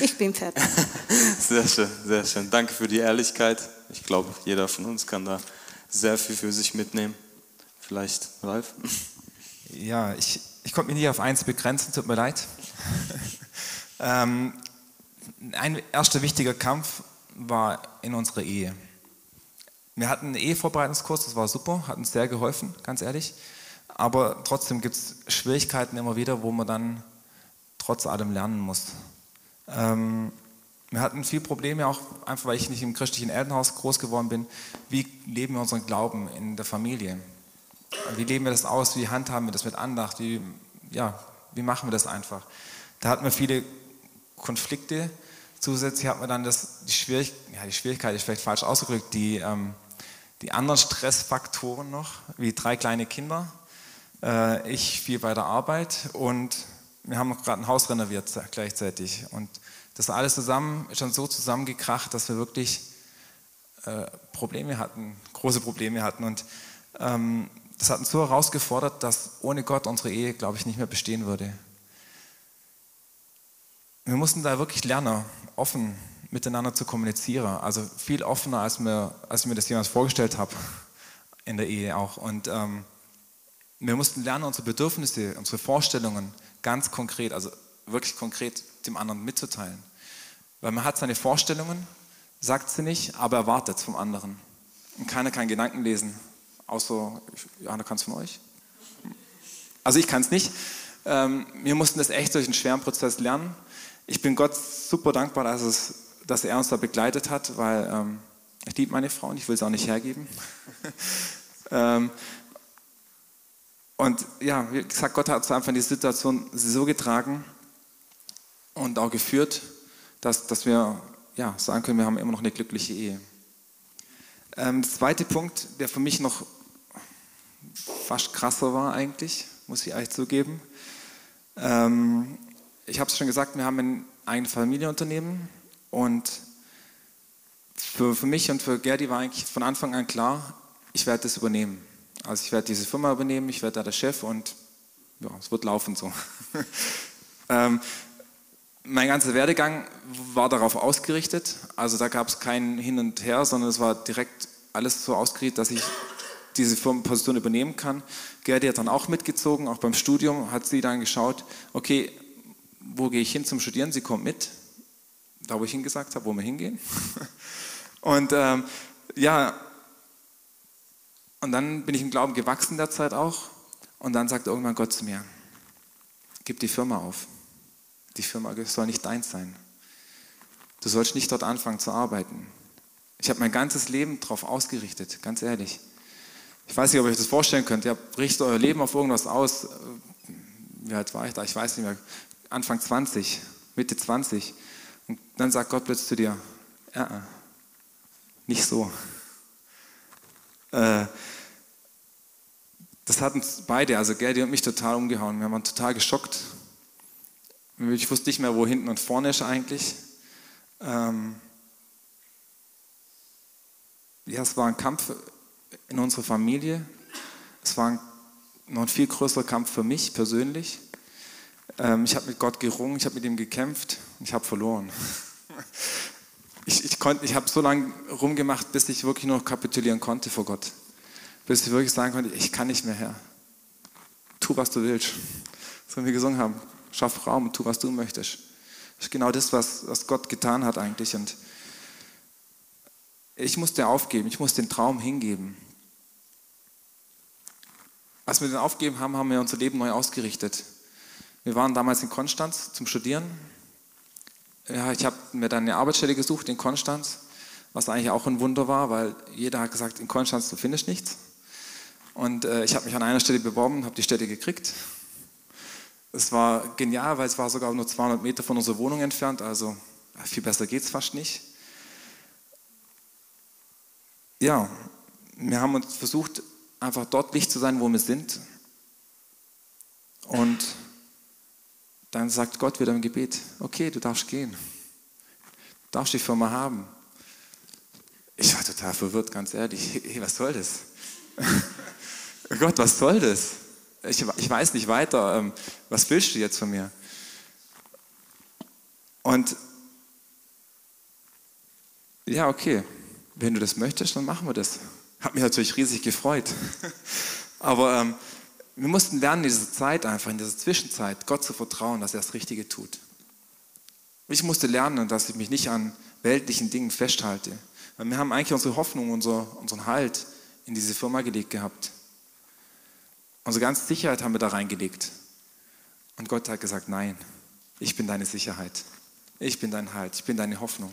Ich bin fertig. <laughs> Sehr schön, sehr schön. Danke für die Ehrlichkeit. Ich glaube, jeder von uns kann da sehr viel für sich mitnehmen. Vielleicht, Ralf? Ja, ich, ich konnte mich nicht auf eins begrenzen, tut mir leid. <laughs> ähm, ein erster wichtiger Kampf war in unserer Ehe. Wir hatten einen Ehevorbereitungskurs, das war super, hat uns sehr geholfen, ganz ehrlich. Aber trotzdem gibt es Schwierigkeiten immer wieder, wo man dann trotz allem lernen muss. Ähm, wir hatten viele Probleme, auch einfach weil ich nicht im christlichen Elternhaus groß geworden bin. Wie leben wir unseren Glauben in der Familie? Wie leben wir das aus? Wie handhaben wir das mit Andacht? Wie, ja, wie machen wir das einfach? Da hatten wir viele Konflikte. Zusätzlich hat man dann das, die, Schwierig ja, die Schwierigkeit, ist vielleicht falsch ausgedrückt, die, ähm, die anderen Stressfaktoren noch, wie drei kleine Kinder, äh, ich viel bei der Arbeit und wir haben gerade ein Haus renoviert gleichzeitig. Und das alles zusammen ist schon so zusammengekracht, dass wir wirklich äh, Probleme hatten, große Probleme hatten. Und ähm, das hat uns so herausgefordert, dass ohne Gott unsere Ehe, glaube ich, nicht mehr bestehen würde. Wir mussten da wirklich lernen, offen miteinander zu kommunizieren. Also viel offener, als, mir, als ich mir das jemals vorgestellt habe, in der Ehe auch. Und ähm, wir mussten lernen, unsere Bedürfnisse, unsere Vorstellungen ganz konkret, also wirklich konkret dem anderen mitzuteilen. Weil man hat seine Vorstellungen, sagt sie nicht, aber erwartet vom anderen. Und keiner kann Gedanken lesen, außer, Johanna kann es von euch. Also ich kann es nicht. Ähm, wir mussten das echt durch einen schweren Prozess lernen. Ich bin Gott super dankbar, dass, es, dass er uns da begleitet hat, weil ähm, ich liebe meine Frau und ich will sie auch nicht hergeben. <laughs> ähm, und ja, wie gesagt, Gott hat uns einfach in die Situation so getragen und auch geführt, dass, dass wir ja, sagen können, wir haben immer noch eine glückliche Ehe. Ähm, der zweite Punkt, der für mich noch fast krasser war eigentlich, muss ich eigentlich zugeben. Ähm, ich habe es schon gesagt, wir haben ein Familienunternehmen und für, für mich und für Gerdi war eigentlich von Anfang an klar, ich werde das übernehmen. Also ich werde diese Firma übernehmen, ich werde da der Chef und ja, es wird laufen so. <laughs> ähm, mein ganzer Werdegang war darauf ausgerichtet. Also da gab es kein Hin und Her, sondern es war direkt alles so ausgerichtet, dass ich diese Firmenposition übernehmen kann. Gerdi hat dann auch mitgezogen, auch beim Studium hat sie dann geschaut, okay, wo gehe ich hin zum Studieren? Sie kommt mit, da wo ich hingesagt habe, wo wir hingehen. <laughs> Und ähm, ja, und dann bin ich im Glauben gewachsen derzeit auch. Und dann sagt irgendwann Gott zu mir, gib die Firma auf. Die Firma soll nicht deins sein. Du sollst nicht dort anfangen zu arbeiten. Ich habe mein ganzes Leben darauf ausgerichtet, ganz ehrlich. Ich weiß nicht, ob ihr euch das vorstellen könnt. Ihr richtet euer Leben auf irgendwas aus. Wie alt war ich da? Ich weiß nicht mehr. Anfang 20, Mitte 20. Und dann sagt Gott plötzlich zu dir, ja, nicht so. Äh, das hat uns beide, also Gerdi und mich, total umgehauen. Wir waren total geschockt. Ich wusste nicht mehr, wo hinten und vorne ist eigentlich. Ähm ja, es war ein Kampf in unserer Familie. Es war ein, noch ein viel größerer Kampf für mich persönlich. Ähm ich habe mit Gott gerungen, ich habe mit ihm gekämpft und ich habe verloren. <laughs> Ich, ich, ich habe so lange rumgemacht, bis ich wirklich nur kapitulieren konnte vor Gott bis ich wirklich sagen konnte, ich kann nicht mehr, Herr. Tu, was du willst. So wie wir gesungen haben, schaff Raum und tu, was du möchtest. Das ist genau das, was, was Gott getan hat eigentlich. Und ich musste aufgeben, ich musste den Traum hingeben. Als wir den aufgegeben haben, haben wir unser Leben neu ausgerichtet. Wir waren damals in Konstanz zum Studieren. Ja, ich habe mir dann eine Arbeitsstelle gesucht in Konstanz, was eigentlich auch ein Wunder war, weil jeder hat gesagt, in Konstanz du findest nichts. Und äh, ich habe mich an einer Stelle beworben, habe die Stelle gekriegt. Es war genial, weil es war sogar nur 200 Meter von unserer Wohnung entfernt, also viel besser geht es fast nicht. Ja, wir haben uns versucht, einfach dort Licht zu sein, wo wir sind. Und dann sagt Gott wieder im Gebet, okay, du darfst gehen. Du darfst die Firma haben. Ich war total verwirrt, ganz ehrlich. <laughs> Hey, was soll das? <laughs> Gott, was soll das? Ich, ich weiß nicht weiter. Ähm, was willst du jetzt von mir? Und ja, okay, wenn du das möchtest, dann machen wir das. Hat mich natürlich riesig gefreut. <laughs> Aber ähm, wir mussten lernen, in dieser Zeit einfach, in dieser Zwischenzeit, Gott zu vertrauen, dass er das Richtige tut. Ich musste lernen, dass ich mich nicht an weltlichen Dingen festhalte. Weil wir haben eigentlich unsere Hoffnung, unser, unseren Halt in diese Firma gelegt gehabt. Unsere ganze Sicherheit haben wir da reingelegt. Und Gott hat gesagt, nein, ich bin deine Sicherheit. Ich bin dein Halt. Ich bin deine Hoffnung.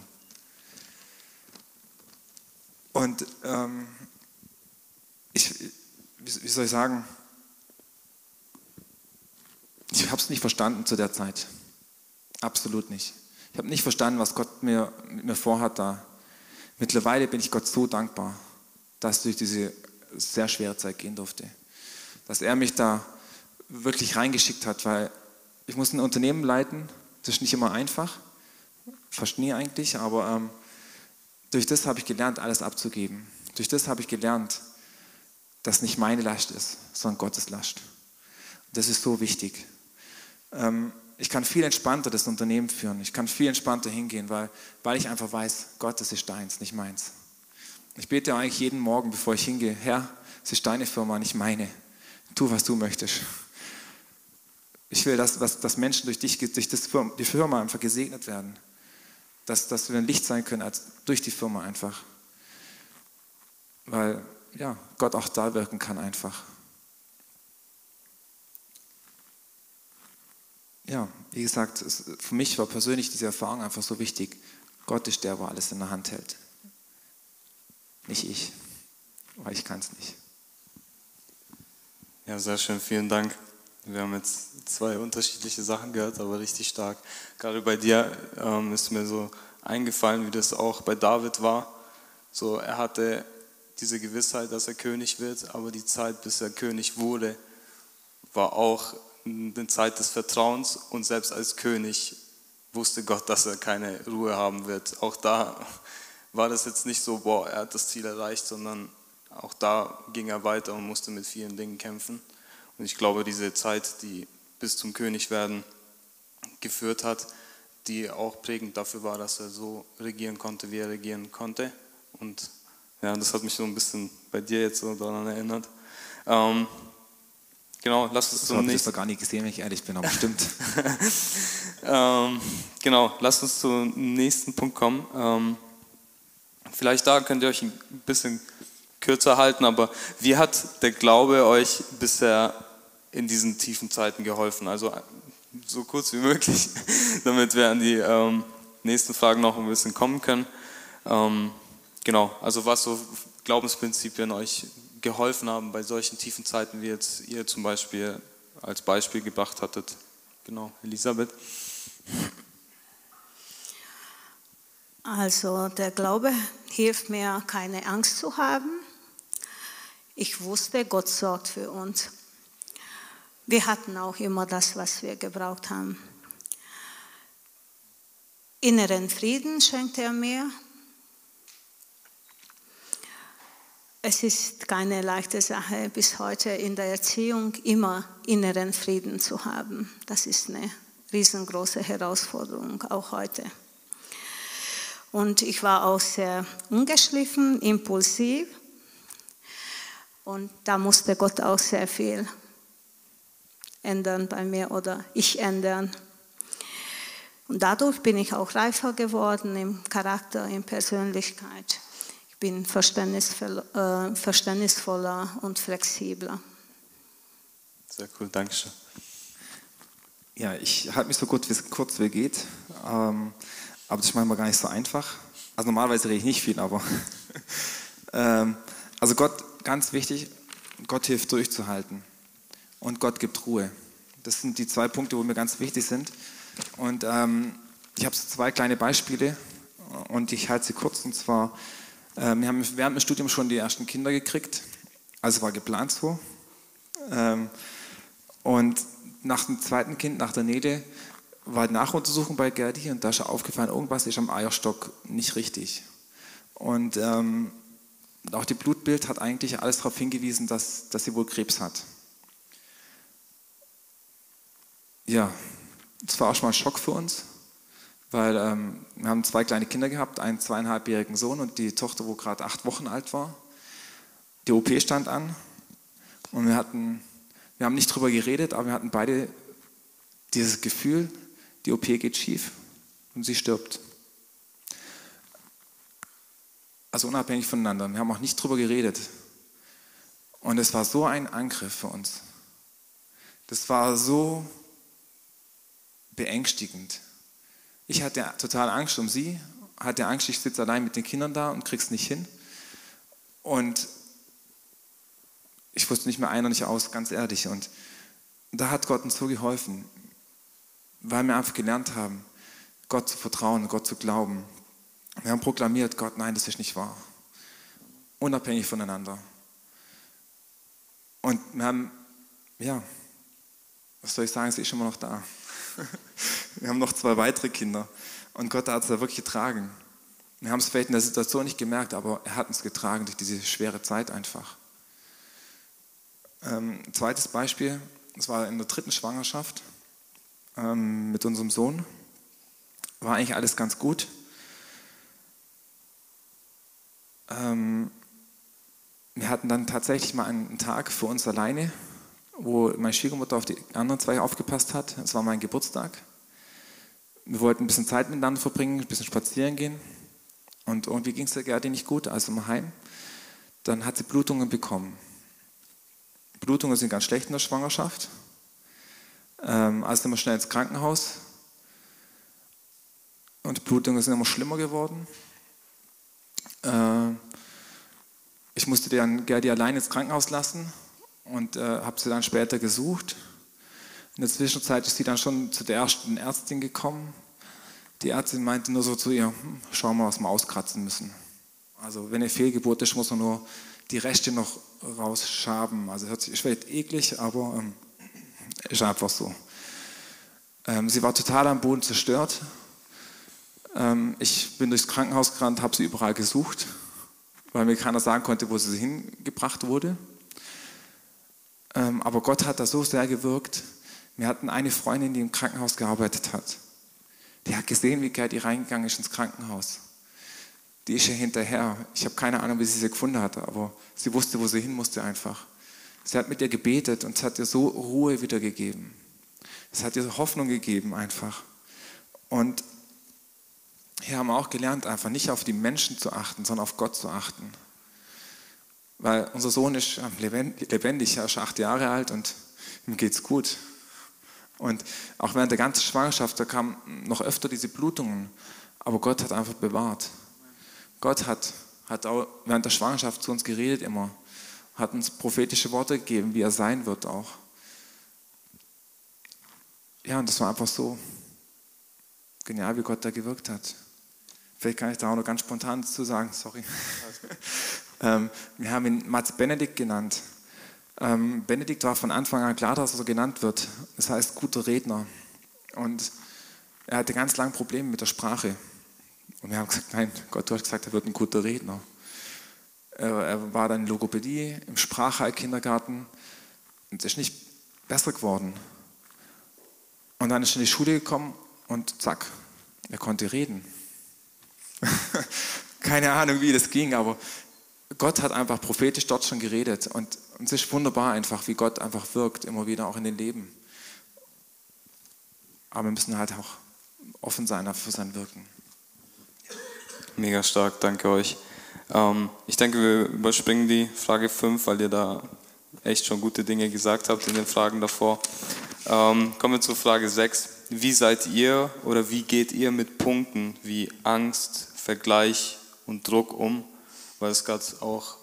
Und ähm, ich, wie soll ich sagen, ich habe es nicht verstanden zu der Zeit. Absolut nicht. Ich habe nicht verstanden, was Gott mir, mit mir vorhat da. Mittlerweile bin ich Gott so dankbar, dass ich durch diese sehr schwere Zeit gehen durfte. Dass er mich da wirklich reingeschickt hat, weil ich muss ein Unternehmen leiten. Das ist nicht immer einfach, fast nie eigentlich, aber ähm, durch das habe ich gelernt, alles abzugeben. Durch das habe ich gelernt, dass nicht meine Last ist, sondern Gottes Last. Das ist so wichtig. Ähm, ich kann viel entspannter das Unternehmen führen. Ich kann viel entspannter hingehen, weil, weil ich einfach weiß, Gott, das ist deins, nicht meins. Ich bete eigentlich jeden Morgen, bevor ich hingehe, Herr, es ist deine Firma, nicht meine. Tu, was du möchtest. Ich will, dass, dass, dass Menschen durch dich, durch das die Firma einfach gesegnet werden. Dass, dass wir ein Licht sein können als durch die Firma einfach. Weil ja, Gott auch da wirken kann einfach. Ja, wie gesagt, es, für mich war persönlich diese Erfahrung einfach so wichtig. Gott ist der, der alles in der Hand hält. Nicht ich, weil ich kann es nicht. Ja, sehr schön, vielen Dank. Wir haben jetzt zwei unterschiedliche Sachen gehört, aber richtig stark. Gerade bei dir ähm, ist mir so eingefallen, wie das auch bei David war. So, er hatte diese Gewissheit, dass er König wird, aber die Zeit, bis er König wurde, war auch eine Zeit des Vertrauens und selbst als König wusste Gott, dass er keine Ruhe haben wird. Auch da war das jetzt nicht so, boah, er hat das Ziel erreicht, sondern auch da ging er weiter und musste mit vielen Dingen kämpfen. Und ich glaube, diese Zeit, die bis zum Königwerden geführt hat, die auch prägend dafür war, dass er so regieren konnte, wie er regieren konnte. Und ja, das hat mich so ein bisschen bei dir jetzt so daran erinnert. Ähm, Genau, lass uns zum nächsten. Ich habe gar nicht gesehen, wenn ich ehrlich bin, aber stimmt. <laughs> ähm, genau, lass uns zum nächsten Punkt kommen. Ähm, vielleicht da könnt ihr euch ein bisschen kürzer halten, aber wie hat der Glaube euch bisher in diesen tiefen Zeiten geholfen? Also so kurz wie <laughs> möglich, damit wir an die ähm, nächsten Fragen noch ein bisschen kommen können. Ähm, genau, also was so Glaubensprinzipien euch geholfen haben bei solchen tiefen Zeiten, wie jetzt ihr zum Beispiel als Beispiel gebracht hattet. Genau, Elisabeth. Also der Glaube hilft mir, keine Angst zu haben. Ich wusste, Gott sorgt für uns. Wir hatten auch immer das, was wir gebraucht haben. Inneren Frieden schenkt er mir, Es ist keine leichte Sache, bis heute in der Erziehung immer inneren Frieden zu haben. Das ist eine riesengroße Herausforderung, auch heute. Und ich war auch sehr ungeschliffen, impulsiv. Und da musste Gott auch sehr viel ändern bei mir oder ich ändern. Und dadurch bin ich auch reifer geworden im Charakter, in Persönlichkeit bin verständnisvoller, äh, verständnisvoller und flexibler. Sehr cool, danke schön. Ja, ich halte mich so gut, wie es kurz wie geht, ähm, aber das ist manchmal gar nicht so einfach. Also normalerweise rede ich nicht viel, aber <laughs> ähm, also Gott, ganz wichtig, Gott hilft durchzuhalten und Gott gibt Ruhe. Das sind die zwei Punkte, wo mir ganz wichtig sind. Und ähm, ich habe so zwei kleine Beispiele und ich halte sie kurz. Und zwar wir haben während dem Studium schon die ersten Kinder gekriegt. Also war geplant so. Ähm, und nach dem zweiten Kind, nach der Nede, war die Nachuntersuchung bei Gerdi und da ist aufgefallen, irgendwas ist am Eierstock nicht richtig. Und ähm, auch die Blutbild hat eigentlich alles darauf hingewiesen, dass, dass sie wohl Krebs hat. Ja, das war auch schon mal ein Schock für uns weil ähm, wir haben zwei kleine Kinder gehabt, einen zweieinhalbjährigen Sohn und die Tochter, wo gerade acht Wochen alt war. Die OP stand an und wir hatten, wir haben nicht drüber geredet, aber wir hatten beide dieses Gefühl, die OP geht schief. und sie stirbt. Also unabhängig voneinander. Wir haben auch nicht drüber geredet. Und es war so ein Angriff für uns. Das war so beängstigend. Ich hatte total Angst um sie, hatte Angst, ich sitze allein mit den Kindern da und krieg's nicht hin. Und ich wusste nicht mehr einer nicht aus, ganz ehrlich. Und da hat Gott uns so geholfen, weil wir einfach gelernt haben, Gott zu vertrauen, Gott zu glauben. Wir haben proklamiert, Gott, nein, das ist nicht wahr. Unabhängig voneinander. Und wir haben, ja, was soll ich sagen, sie ist immer noch da. Wir haben noch zwei weitere Kinder. Und Gott hat es da wirklich getragen. Wir haben es vielleicht in der Situation nicht gemerkt, aber er hat uns getragen durch diese schwere Zeit einfach. Ähm, zweites Beispiel, das war in der dritten Schwangerschaft ähm, mit unserem Sohn. War eigentlich alles ganz gut. Ähm, wir hatten dann tatsächlich mal einen Tag für uns alleine, wo meine Schwiegermutter auf die anderen zwei aufgepasst hat. Es war mein Geburtstag. Wir wollten ein bisschen Zeit miteinander verbringen, ein bisschen spazieren gehen. Und irgendwie ging es der Gerdi nicht gut, also mal heim. Dann hat sie Blutungen bekommen. Blutungen sind ganz schlecht in der Schwangerschaft. Ähm, also sind wir schnell ins Krankenhaus. Und Blutungen sind immer schlimmer geworden. Äh, ich musste dann Gerdi allein ins Krankenhaus lassen und äh, habe sie dann später gesucht. In der Zwischenzeit ist sie dann schon zu der ersten Ärztin gekommen. Die Ärztin meinte nur so zu ihr, hm, schau mal, was wir auskratzen müssen. Also wenn eine Fehlgeburt ist, muss man nur die Rechte noch rausschaben. Also hört sich vielleicht eklig, aber ähm, ist einfach so. Ähm, sie war total am Boden zerstört. Ähm, ich bin durchs Krankenhaus gerannt, habe sie überall gesucht, weil mir keiner sagen konnte, wo sie hingebracht wurde. Ähm, aber Gott hat da so sehr gewirkt. Wir hatten eine Freundin, die im Krankenhaus gearbeitet hat. Die hat gesehen, wie Gerdi reingegangen ist ins Krankenhaus. Die ist ihr hinterher. Ich habe keine Ahnung, wie sie sie gefunden hat, aber sie wusste, wo sie hin musste einfach. Sie hat mit ihr gebetet und es hat ihr so Ruhe wiedergegeben. Es hat ihr Hoffnung gegeben einfach. Und hier haben wir auch gelernt, einfach nicht auf die Menschen zu achten, sondern auf Gott zu achten. Weil unser Sohn ist lebendig, er ist acht Jahre alt und ihm geht es gut. Und auch während der ganzen Schwangerschaft, da kamen noch öfter diese Blutungen, aber Gott hat einfach bewahrt. Gott hat, hat auch während der Schwangerschaft zu uns geredet immer, hat uns prophetische Worte gegeben, wie er sein wird auch. Ja, und das war einfach so genial, wie Gott da gewirkt hat. Vielleicht kann ich da auch noch ganz spontan dazu sagen, sorry. <laughs> ähm, wir haben ihn Mats Benedikt genannt. Ähm, Benedikt war von Anfang an klar, dass er so genannt wird. Das heißt guter Redner. Und er hatte ganz lange Probleme mit der Sprache. Und wir haben gesagt, nein, Gott, du hast gesagt, er wird ein guter Redner. Er, war dann in Logopädie, im Sprachheilkindergarten und ist nicht besser geworden. Und dann ist er in die Schule gekommen und zack, er konnte reden. <laughs> Keine Ahnung, wie das ging, aber Gott hat einfach prophetisch dort schon geredet und, und es ist wunderbar einfach, wie Gott einfach wirkt, immer wieder auch in den Leben. Aber wir müssen halt auch offen sein für sein Wirken. Mega stark, danke euch. Ähm, ich denke, wir überspringen die Frage 5, weil ihr da echt schon gute Dinge gesagt habt in den Fragen davor. Ähm, kommen wir zur Frage 6. Wie seid ihr oder wie geht ihr mit Punkten wie Angst, Vergleich und Druck um, weil es gerade auch,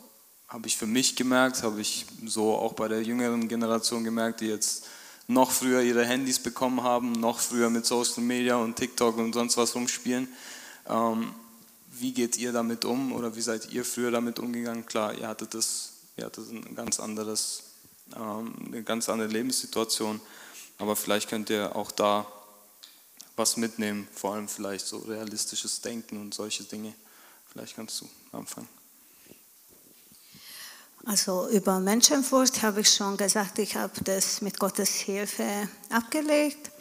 habe ich für mich gemerkt, habe ich so auch bei der jüngeren Generation gemerkt, die jetzt noch früher ihre Handys bekommen haben, noch früher mit Social Media und TikTok und sonst was rumspielen. Ähm, wie geht ihr damit um oder wie seid ihr früher damit umgegangen? Klar, ihr hattet das, ihr hattet ein ganz anderes, ähm, eine ganz andere Lebenssituation, aber vielleicht könnt ihr auch da was mitnehmen, vor allem vielleicht so realistisches Denken und solche Dinge. Vielleicht kannst du anfangen. Also über Menschenfurcht habe ich schon gesagt, ich habe das mit Gottes Hilfe abgelegt.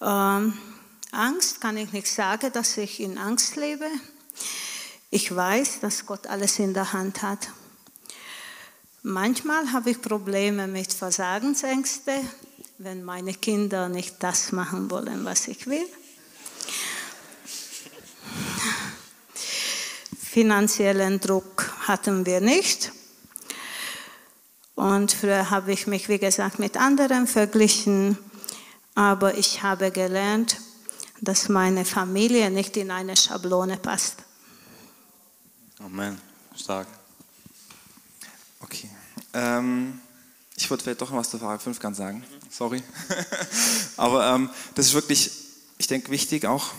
Ähm, Angst kann ich nicht sagen, dass ich in Angst lebe. Ich weiß, dass Gott alles in der Hand hat. Manchmal habe ich Probleme mit Versagensängste, wenn meine Kinder nicht das machen wollen, was ich will. Finanziellen Druck hatten wir nicht. Und früher habe ich mich, wie gesagt, mit anderen verglichen. Aber ich habe gelernt, dass meine Familie nicht in eine Schablone passt. Amen. Stark. Okay. Ähm, ich würde vielleicht doch noch was zur Frage 5 ganz sagen. Sorry. <laughs> Aber ähm, das ist wirklich, ich denke, wichtig auch.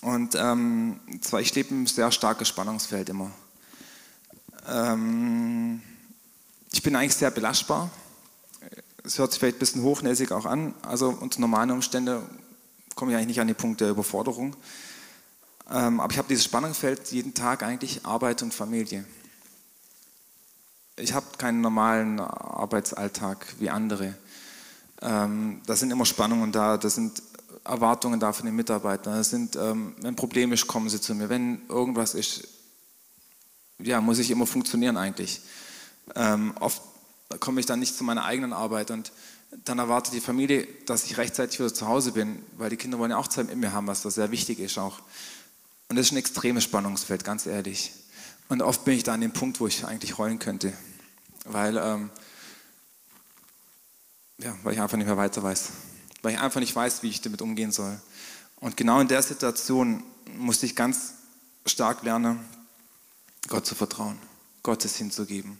Und ähm, zwar, ich lebe ein sehr starkes Spannungsfeld immer. Ähm, ich bin eigentlich sehr belastbar. Es hört sich vielleicht ein bisschen hochnäsig auch an. Also unter normalen Umständen komme ich eigentlich nicht an den Punkt der Überforderung. Ähm, aber ich habe dieses Spannungsfeld jeden Tag eigentlich Arbeit und Familie ich habe keinen normalen Arbeitsalltag wie andere. Ähm, da sind immer Spannungen da, da sind Erwartungen da von den Mitarbeitern. Das sind, ähm, wenn Probleme ist, kommen sie zu mir. Wenn irgendwas ist, ja, muss ich immer funktionieren eigentlich. Ähm, oft komme ich dann nicht zu meiner eigenen Arbeit und dann erwartet die Familie, dass ich rechtzeitig wieder zu Hause bin, weil die Kinder wollen ja auch Zeit mit mir haben, was da sehr wichtig ist auch. Und das ist ein extremes Spannungsfeld, ganz ehrlich. Und oft bin ich da an dem Punkt, wo ich eigentlich heulen könnte, weil, ähm, ja, weil ich einfach nicht mehr weiter weiß. Weil ich einfach nicht weiß, wie ich damit umgehen soll. Und genau in der Situation musste ich ganz stark lernen, Gott zu vertrauen, Gottes hinzugeben.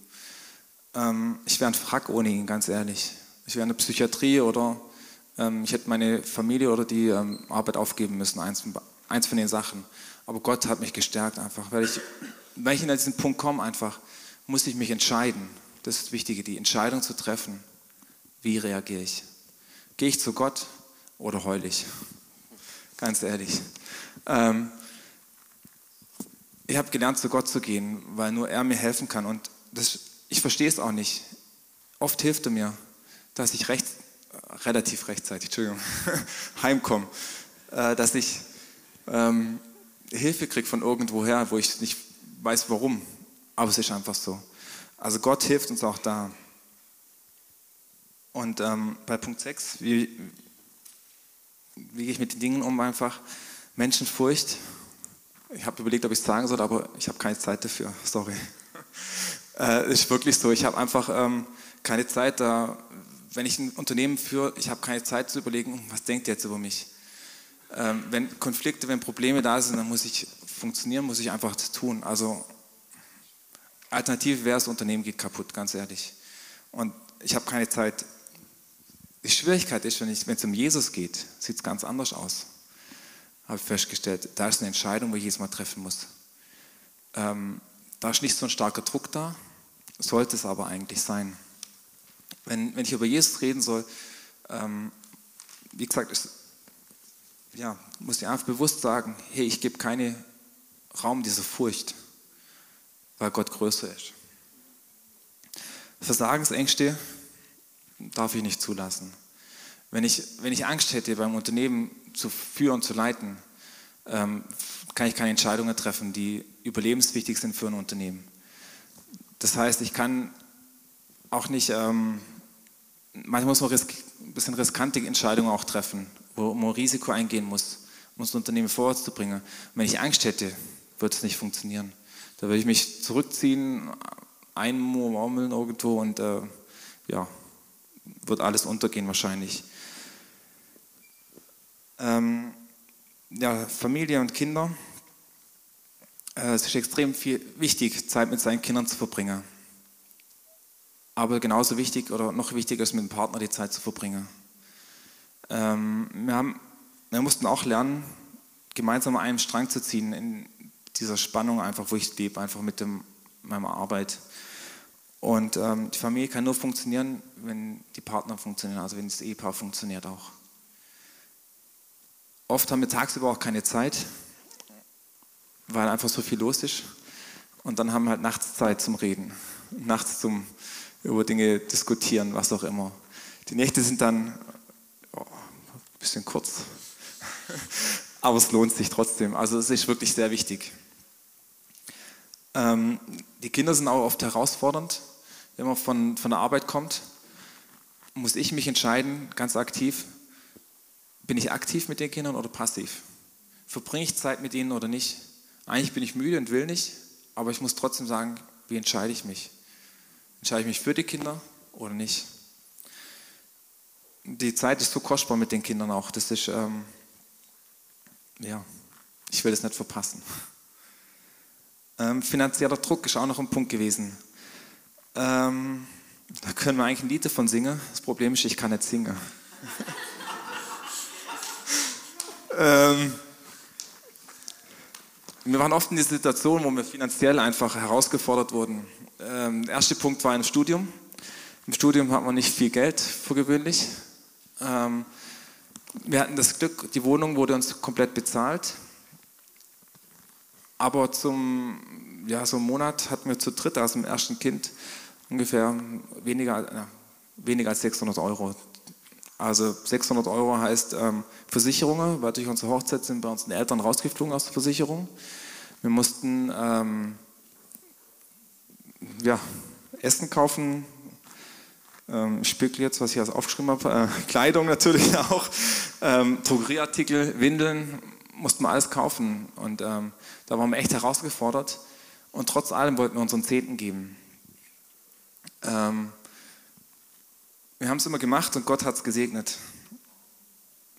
Ähm, ich wäre ein Frack ohne ihn, ganz ehrlich. Ich wäre in der Psychiatrie oder ähm, ich hätte meine Familie oder die ähm, Arbeit aufgeben müssen, eins von, eins von den Sachen. Aber Gott hat mich gestärkt einfach, weil ich wenn ich in diesen Punkt komme, einfach, muss ich mich entscheiden. Das ist das Wichtige, die Entscheidung zu treffen. Wie reagiere ich? Gehe ich zu Gott oder heule ich? Ganz ehrlich. Ähm, ich habe gelernt, zu Gott zu gehen, weil nur er mir helfen kann. Und das, ich verstehe es auch nicht. Oft hilft er mir, dass ich recht, relativ rechtzeitig, Entschuldigung, <laughs> heimkomme. Äh, dass ich ähm, Hilfe kriege von irgendwoher, wo ich nicht weiß warum, aber es ist einfach so. Also Gott hilft uns auch da. Und ähm, bei Punkt 6, wie, wie gehe ich mit den Dingen um einfach? Menschenfurcht. Ich habe überlegt, ob ich es sagen soll, aber ich habe keine Zeit dafür. Sorry. Äh, ist wirklich so. Ich habe einfach ähm, keine Zeit da. Wenn ich ein Unternehmen führe, ich habe keine Zeit zu überlegen, was denkt ihr jetzt über mich? Ähm, wenn Konflikte, wenn Probleme da sind, dann muss ich funktionieren, muss ich einfach tun. Also Alternative wäre, das Unternehmen geht kaputt, ganz ehrlich. Und ich habe keine Zeit. Die Schwierigkeit ist, wenn es um Jesus geht, sieht es ganz anders aus. Habe ich festgestellt. Da ist eine Entscheidung, wo ich jedes Mal treffen muss. Ähm, da ist nicht so ein starker Druck da, sollte es aber eigentlich sein. Wenn, wenn ich über Jesus reden soll, ähm, wie gesagt, ist, ja, muss ich einfach bewusst sagen, hey, ich gebe keinen Raum dieser Furcht, weil Gott größer ist. Versagensängste darf ich nicht zulassen. Wenn ich, wenn ich Angst hätte, beim Unternehmen zu führen, zu leiten, ähm, kann ich keine Entscheidungen treffen, die überlebenswichtig sind für ein Unternehmen. Das heißt, ich kann auch nicht, ähm, manchmal muss man ein bisschen riskante Entscheidungen auch treffen, wo man Risiko eingehen muss, um das Unternehmen vorwärts zu bringen. Und wenn ich Angst hätte, wird es nicht funktionieren. Da würde ich mich zurückziehen, einmurmeln irgendwo und äh, ja, wird alles untergehen wahrscheinlich. Ähm, ja, Familie und Kinder. Äh, es ist extrem viel, wichtig, Zeit mit seinen Kindern zu verbringen. Aber genauso wichtig oder noch wichtiger ist, mit dem Partner die Zeit zu verbringen. Ähm, wir, haben, wir mussten auch lernen, gemeinsam an einem Strang zu ziehen in dieser Spannung einfach, wo ich lebe, einfach mit dem, meiner Arbeit. Und ähm, die Familie kann nur funktionieren, wenn die Partner funktionieren, also wenn das Ehepaar funktioniert auch. Oft haben wir tagsüber auch keine Zeit, weil einfach so viel los ist. Und dann haben wir halt nachts Zeit zum Reden, nachts zum über Dinge diskutieren, was auch immer. Die Nächte sind dann oh, ein bisschen kurz, <laughs> aber es lohnt sich trotzdem. Also es ist wirklich sehr wichtig. Ähm, die Kinder sind auch oft herausfordernd. Wenn man von, von der Arbeit kommt, muss ich mich entscheiden, ganz aktiv, bin ich aktiv mit den Kindern oder passiv? Verbringe ich Zeit mit ihnen oder nicht? Eigentlich bin ich müde und will nicht, aber ich muss trotzdem sagen, wie entscheide ich mich? Entscheide ich mich für die Kinder oder nicht? Die Zeit ist so kostbar mit den Kindern auch. Das ist, ähm, ja, ich will es nicht verpassen. Ähm, finanzieller Druck ist auch noch ein Punkt gewesen. Ähm, da können wir eigentlich ein Lied davon singen. Das Problem ist, ich kann nicht singen. <laughs> ähm, wir waren oft in der Situation, wo wir finanziell einfach herausgefordert wurden. Ähm, der erste Punkt war im Studium. Im Studium hat man nicht viel Geld für gewöhnlich. Ähm, wir hatten das Glück, die Wohnung wurde uns komplett bezahlt. Aber zum ja, so einem Monat hatten wir zu dritt aus dem ersten Kind ungefähr weniger, ja, weniger als 600 Euro. Also 600 Euro heißt ähm, Versicherungen, weil durch unsere Hochzeit sind bei unseren Eltern rausgeflogen aus der Versicherung. Wir mussten ähm, ja, Essen kaufen, ähm, Spückel jetzt, was ich jetzt aufgeschrieben habe, äh, <laughs> Kleidung natürlich <laughs> auch, ähm, Drogerieartikel, Windeln, mussten wir alles kaufen. Und ähm, da waren wir echt herausgefordert. Und trotz allem wollten wir unseren Zehnten geben. Ähm, wir haben es immer gemacht und Gott hat es gesegnet.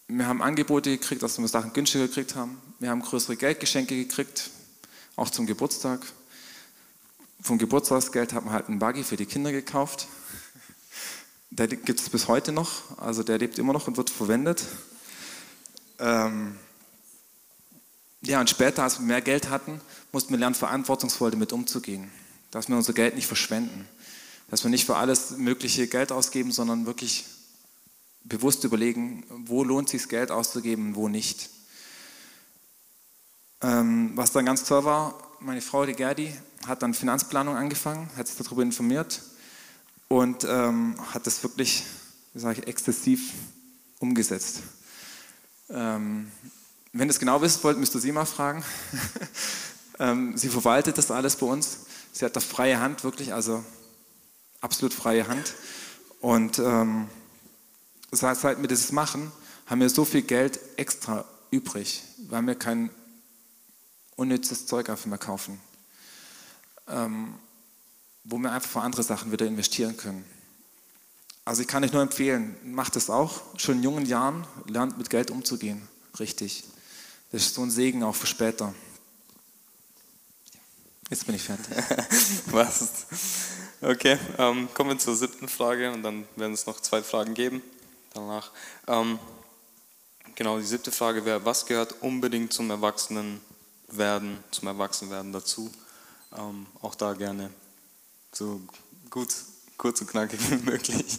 Wir haben Angebote gekriegt, dass wir Sachen günstiger gekriegt haben. Wir haben größere Geldgeschenke gekriegt, auch zum Geburtstag. Vom Geburtstagsgeld hat man halt einen Buggy für die Kinder gekauft. Der gibt es bis heute noch, also der lebt immer noch und wird verwendet. Ähm ja, und später, als wir mehr Geld hatten, mussten wir lernen, verantwortungsvoll damit umzugehen. Dass wir unser Geld nicht verschwenden. Dass wir nicht für alles mögliche Geld ausgeben, sondern wirklich bewusst überlegen, wo lohnt es sich Geld auszugeben wo nicht. Ähm, was dann ganz toll war, meine Frau, die Gerdi, hat dann Finanzplanung angefangen, hat sich darüber informiert und ähm, hat das wirklich, wie sage ich, exzessiv umgesetzt. Ähm, wenn ihr es genau wissen wollt, müsst ihr sie mal fragen. <laughs> ähm, sie verwaltet das alles bei uns. Sie hat da freie Hand, wirklich, also absolut freie Hand. Und ähm, seit wir das machen, haben wir so viel Geld extra übrig, weil wir kein unnützes Zeug einfach mehr kaufen. Ähm, wo wir einfach für andere Sachen wieder investieren können. Also ich kann euch nur empfehlen, macht es auch, schon in jungen Jahren, lernt mit Geld umzugehen, richtig. Das ist so ein Segen auch für später. Jetzt bin ich fertig. <laughs> Was? Okay, ähm, kommen wir zur siebten Frage und dann werden es noch zwei Fragen geben danach. Ähm, genau, die siebte Frage wäre, was gehört unbedingt zum Erwachsenenwerden, zum Erwachsenwerden dazu? Ähm, auch da gerne so gut, kurz und knackig <laughs> wie möglich.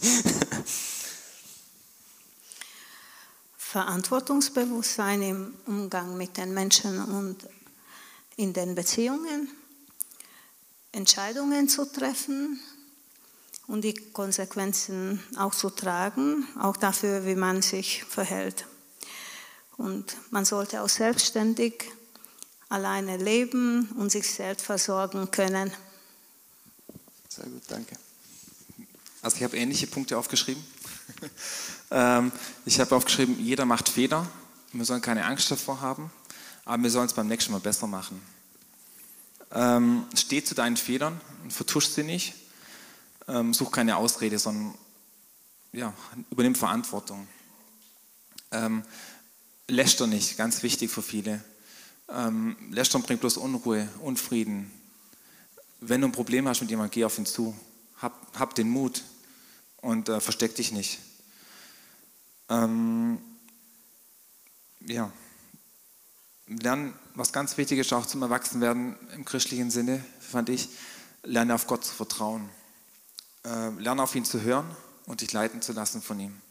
Verantwortungsbewusstsein im Umgang mit den Menschen und in den Beziehungen, Entscheidungen zu treffen und die Konsequenzen auch zu tragen, auch dafür, wie man sich verhält. Und man sollte auch selbstständig alleine leben und sich selbst versorgen können. Sehr gut, danke. Also ich habe ähnliche Punkte aufgeschrieben. <laughs> Ähm, ich habe aufgeschrieben, jeder macht Fehler. Wir sollen keine Angst davor haben, aber wir sollen es beim nächsten Mal besser machen. Ähm, steh zu deinen Fehlern und vertusch sie nicht. Ähm, such keine Ausrede, sondern ja, übernimm Verantwortung. Ähm, läster nicht, ganz wichtig für viele. Ähm, Lästern bringt bloß Unruhe, Unfrieden. Wenn du ein Problem hast mit jemandem, geh auf ihn zu. Hab, hab den Mut und äh, versteck dich nicht. Ähm, ja, lernen, was ganz wichtig ist, auch zum Erwachsenwerden im christlichen Sinne, fand ich, lerne auf Gott zu vertrauen. Äh, lerne auf ihn zu hören und dich leiten zu lassen von ihm.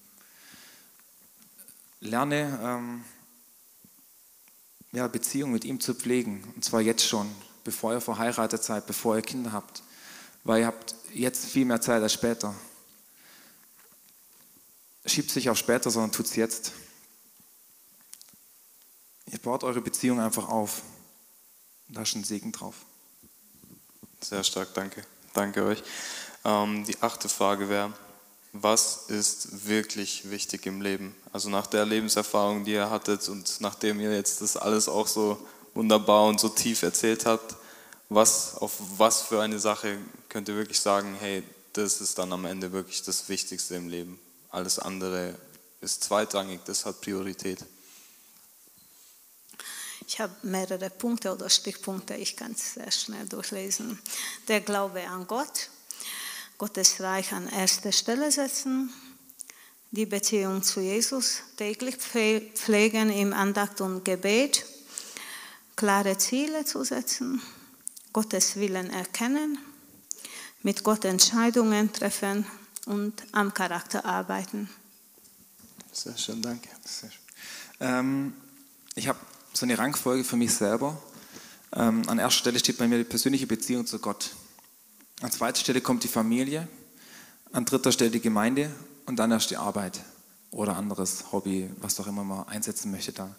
Lerne, ähm, ja, Beziehung mit ihm zu pflegen, und zwar jetzt schon, bevor ihr verheiratet seid, bevor ihr Kinder habt, weil ihr habt jetzt viel mehr Zeit als später schiebt sich auf später, sondern tut es jetzt. Ihr baut eure Beziehung einfach auf. Da ist ein Segen drauf. Sehr stark, danke. Danke euch. Ähm, die achte Frage wäre, was ist wirklich wichtig im Leben? Also nach der Lebenserfahrung, die ihr hattet und nachdem ihr jetzt das alles auch so wunderbar und so tief erzählt habt, was, auf was für eine Sache könnt ihr wirklich sagen, hey, das ist dann am Ende wirklich das Wichtigste im Leben. Alles andere ist zweitrangig, das hat Priorität. Ich habe mehrere Punkte oder Stichpunkte, ich kann es sehr schnell durchlesen. Der Glaube an Gott, Gottes Reich an erste Stelle setzen, die Beziehung zu Jesus täglich pflegen im Andacht und Gebet, klare Ziele zu setzen, Gottes Willen erkennen, mit Gott Entscheidungen treffen und am Charakter arbeiten. Sehr schön, danke. Sehr schön. Ähm, ich habe so eine Rangfolge für mich selber. Ähm, an erster Stelle steht bei mir die persönliche Beziehung zu Gott. An zweiter Stelle kommt die Familie. An dritter Stelle die Gemeinde und dann erst die Arbeit oder anderes Hobby, was auch immer man einsetzen möchte da.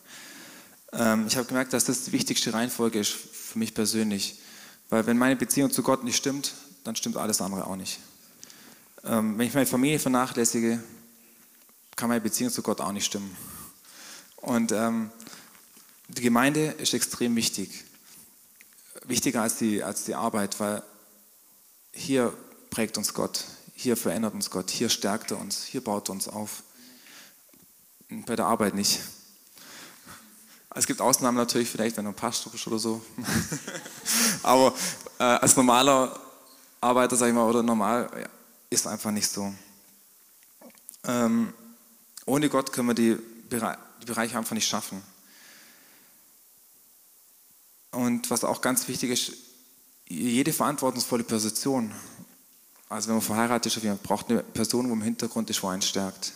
Ähm, ich habe gemerkt, dass das die wichtigste Reihenfolge ist für mich persönlich. Weil wenn meine Beziehung zu Gott nicht stimmt, dann stimmt alles andere auch nicht. Ähm, wenn ich meine Familie vernachlässige, kann meine Beziehung zu Gott auch nicht stimmen. Und ähm, die Gemeinde ist extrem wichtig. Wichtiger als die, als die Arbeit, weil hier prägt uns Gott, hier verändert uns Gott, hier stärkt er uns, hier baut er uns auf. Bei der Arbeit nicht. Es gibt Ausnahmen natürlich, vielleicht wenn du ein Pastor bist oder so. <laughs> Aber äh, als normaler Arbeiter, sag ich mal, oder normal, ja, ist einfach nicht so. Ähm, ohne Gott können wir die, Bere die Bereiche einfach nicht schaffen. Und was auch ganz wichtig ist, jede verantwortungsvolle Position, also wenn man verheiratet ist, man braucht eine Person, wo im Hintergrund ist, wo einen stärkt.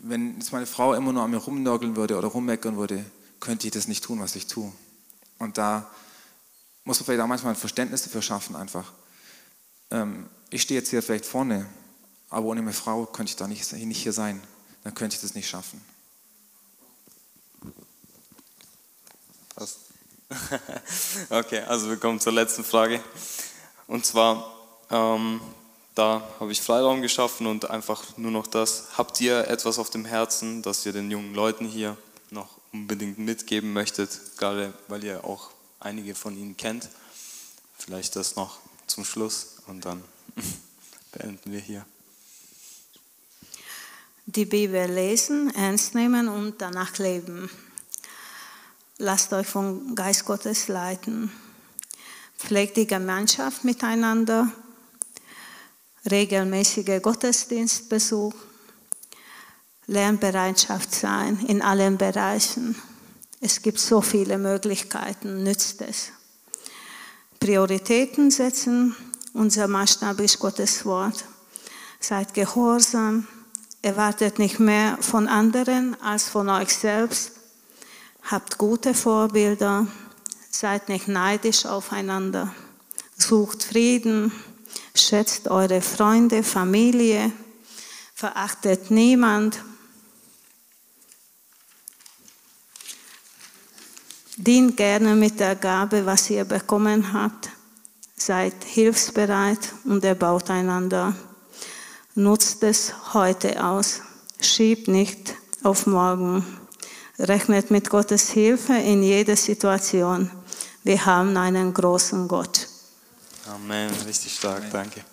Wenn jetzt meine Frau immer nur an mir rumnörgeln würde oder rummeckern würde, könnte ich das nicht tun, was ich tue. Und da muss man vielleicht auch manchmal ein Verständnis dafür schaffen, einfach. Ähm, ich stehe jetzt hier vielleicht vorne, aber ohne meine Frau könnte ich da nicht, nicht hier sein. Dann könnte ich das nicht schaffen. Passt. <laughs> okay, also wir kommen zur letzten Frage. Und zwar, ähm, da habe ich Freiraum geschaffen und einfach nur noch das. Habt ihr etwas auf dem Herzen, das ihr den jungen Leuten hier noch unbedingt mitgeben möchtet, gerade weil ihr auch einige von ihnen kennt? Vielleicht das noch zum Schluss und dann <laughs> beenden wir hier. Die Bibel lesen, ernst nehmen und danach leben. Lasst euch vom Geist Gottes leiten. Pflegt die Gemeinschaft miteinander. Regelmäßiger Gottesdienstbesuch. Lernbereitschaft sein in allen Bereichen. Es gibt so viele Möglichkeiten, nützt es. Prioritäten setzen. Unser Maßstab ist Gottes Wort. Seid gehorsam. Erwartet nicht mehr von anderen als von euch selbst Habt gute Vorbilder, seid nicht neidisch aufeinander, sucht Frieden, schätzt eure Freunde, Familie, verachtet niemand. Dient gerne mit der Gabe, was ihr bekommen habt. Seid hilfsbereit und erbaut einander. Nutzt es heute aus. Schiebt nicht auf morgen. Rechnet mit Gottes Hilfe in jeder Situation. Wir haben einen großen Gott. Amen, richtig stark, Amen. danke.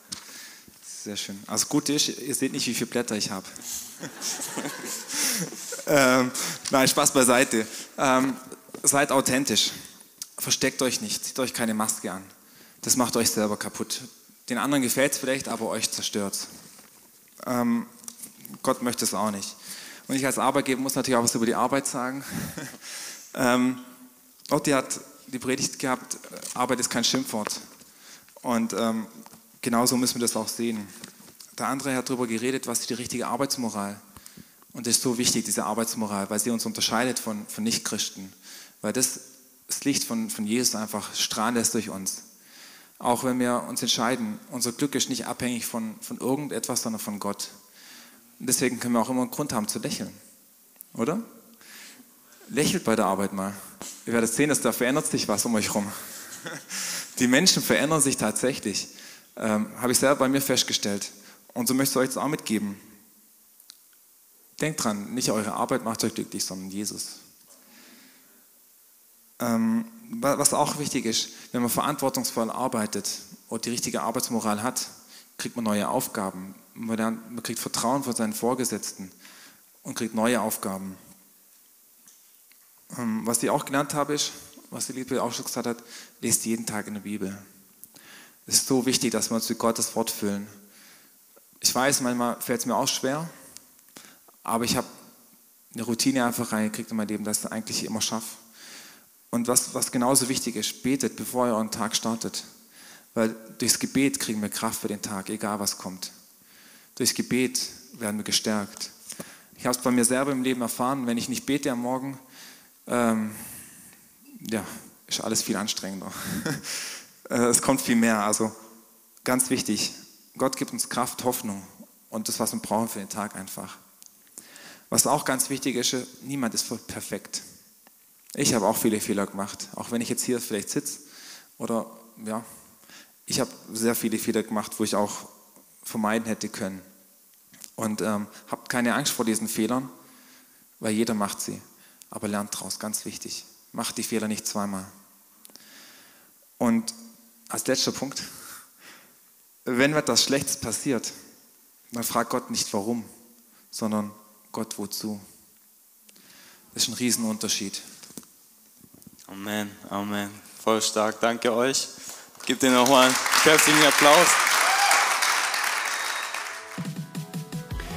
Sehr schön. Also gut ist, ihr seht nicht, wie viele Blätter ich habe. <laughs> ähm, nein, Spaß beiseite. Ähm, seid authentisch. Versteckt euch nicht. Zieht euch keine Maske an. Das macht euch selber kaputt. Den anderen gefällt es vielleicht, aber euch zerstört ähm, Gott möchte es auch nicht. Und ich als Arbeitgeber muss natürlich auch was über die Arbeit sagen. <laughs> ähm, Otti hat die Predigt gehabt, äh, Arbeit ist kein Schimpfwort. Und ähm, genauso müssen wir das auch sehen. Der andere hat darüber geredet, was ist die richtige Arbeitsmoral. Und das ist so wichtig, diese Arbeitsmoral, weil sie uns unterscheidet von, von Nichtchristen. Weil das, das Licht von, von Jesus einfach strahlt es durch uns. Auch wenn wir uns entscheiden, unser Glück ist nicht abhängig von, von irgendetwas, sondern von Gott. Und deswegen können wir auch immer einen Grund haben zu lächeln. Oder? Lächelt bei der Arbeit mal. Ihr werdet sehen, dass da verändert sich was um euch herum. <laughs> Die Menschen verändern sich tatsächlich. Ähm, Habe ich selber bei mir festgestellt. Und so möchte ich euch das auch mitgeben. Denkt dran, nicht eure Arbeit macht euch glücklich, sondern Jesus. Ähm, was auch wichtig ist, wenn man verantwortungsvoll arbeitet oder die richtige Arbeitsmoral hat, kriegt man neue Aufgaben. Man, kriegt Vertrauen von seinen Vorgesetzten und kriegt neue Aufgaben. Ähm, was ich auch gelernt habe, ist, was die Liebe auch schon gesagt hat, lest jeden Tag in der Bibel. Es ist so wichtig, dass wir uns mit Gottes Wort füllen. Ich weiß, manchmal fällt es mir auch schwer, aber ich habe eine Routine einfach reingekriegt in mein Leben, dass ich das eigentlich immer schaffe. Und was, was genauso wichtig ist, betet, bevor ihr euren Tag startet. Weil durchs Gebet kriegen wir Kraft für den Tag, egal was kommt. Durchs Gebet werden wir gestärkt. Ich habe es bei mir selber im Leben erfahren, wenn ich nicht bete am Morgen, ähm, ja, ist alles viel anstrengender. <laughs> Äh, es kommt viel mehr. Also ganz wichtig, Gott gibt uns Kraft, Hoffnung und das, was wir brauchen für den Tag einfach. Was auch ganz wichtig ist, niemand ist perfekt. Ich habe auch viele Fehler gemacht, auch wenn ich jetzt hier vielleicht sitze oder ja, ich habe sehr viele Fehler gemacht, wo ich auch vermeiden hätte können. Und ähm, habt keine Angst vor diesen Fehlern, weil jeder macht sie. Aber lernt daraus, ganz wichtig. Macht die Fehler nicht zweimal. Und als letzter Punkt, wenn etwas Schlechtes passiert, dann fragt Gott nicht warum, sondern Gott wozu. Das ist ein Riesenunterschied. Amen, Amen. Voll stark. Danke euch. Gebt dir nochmal einen herzlichen Applaus.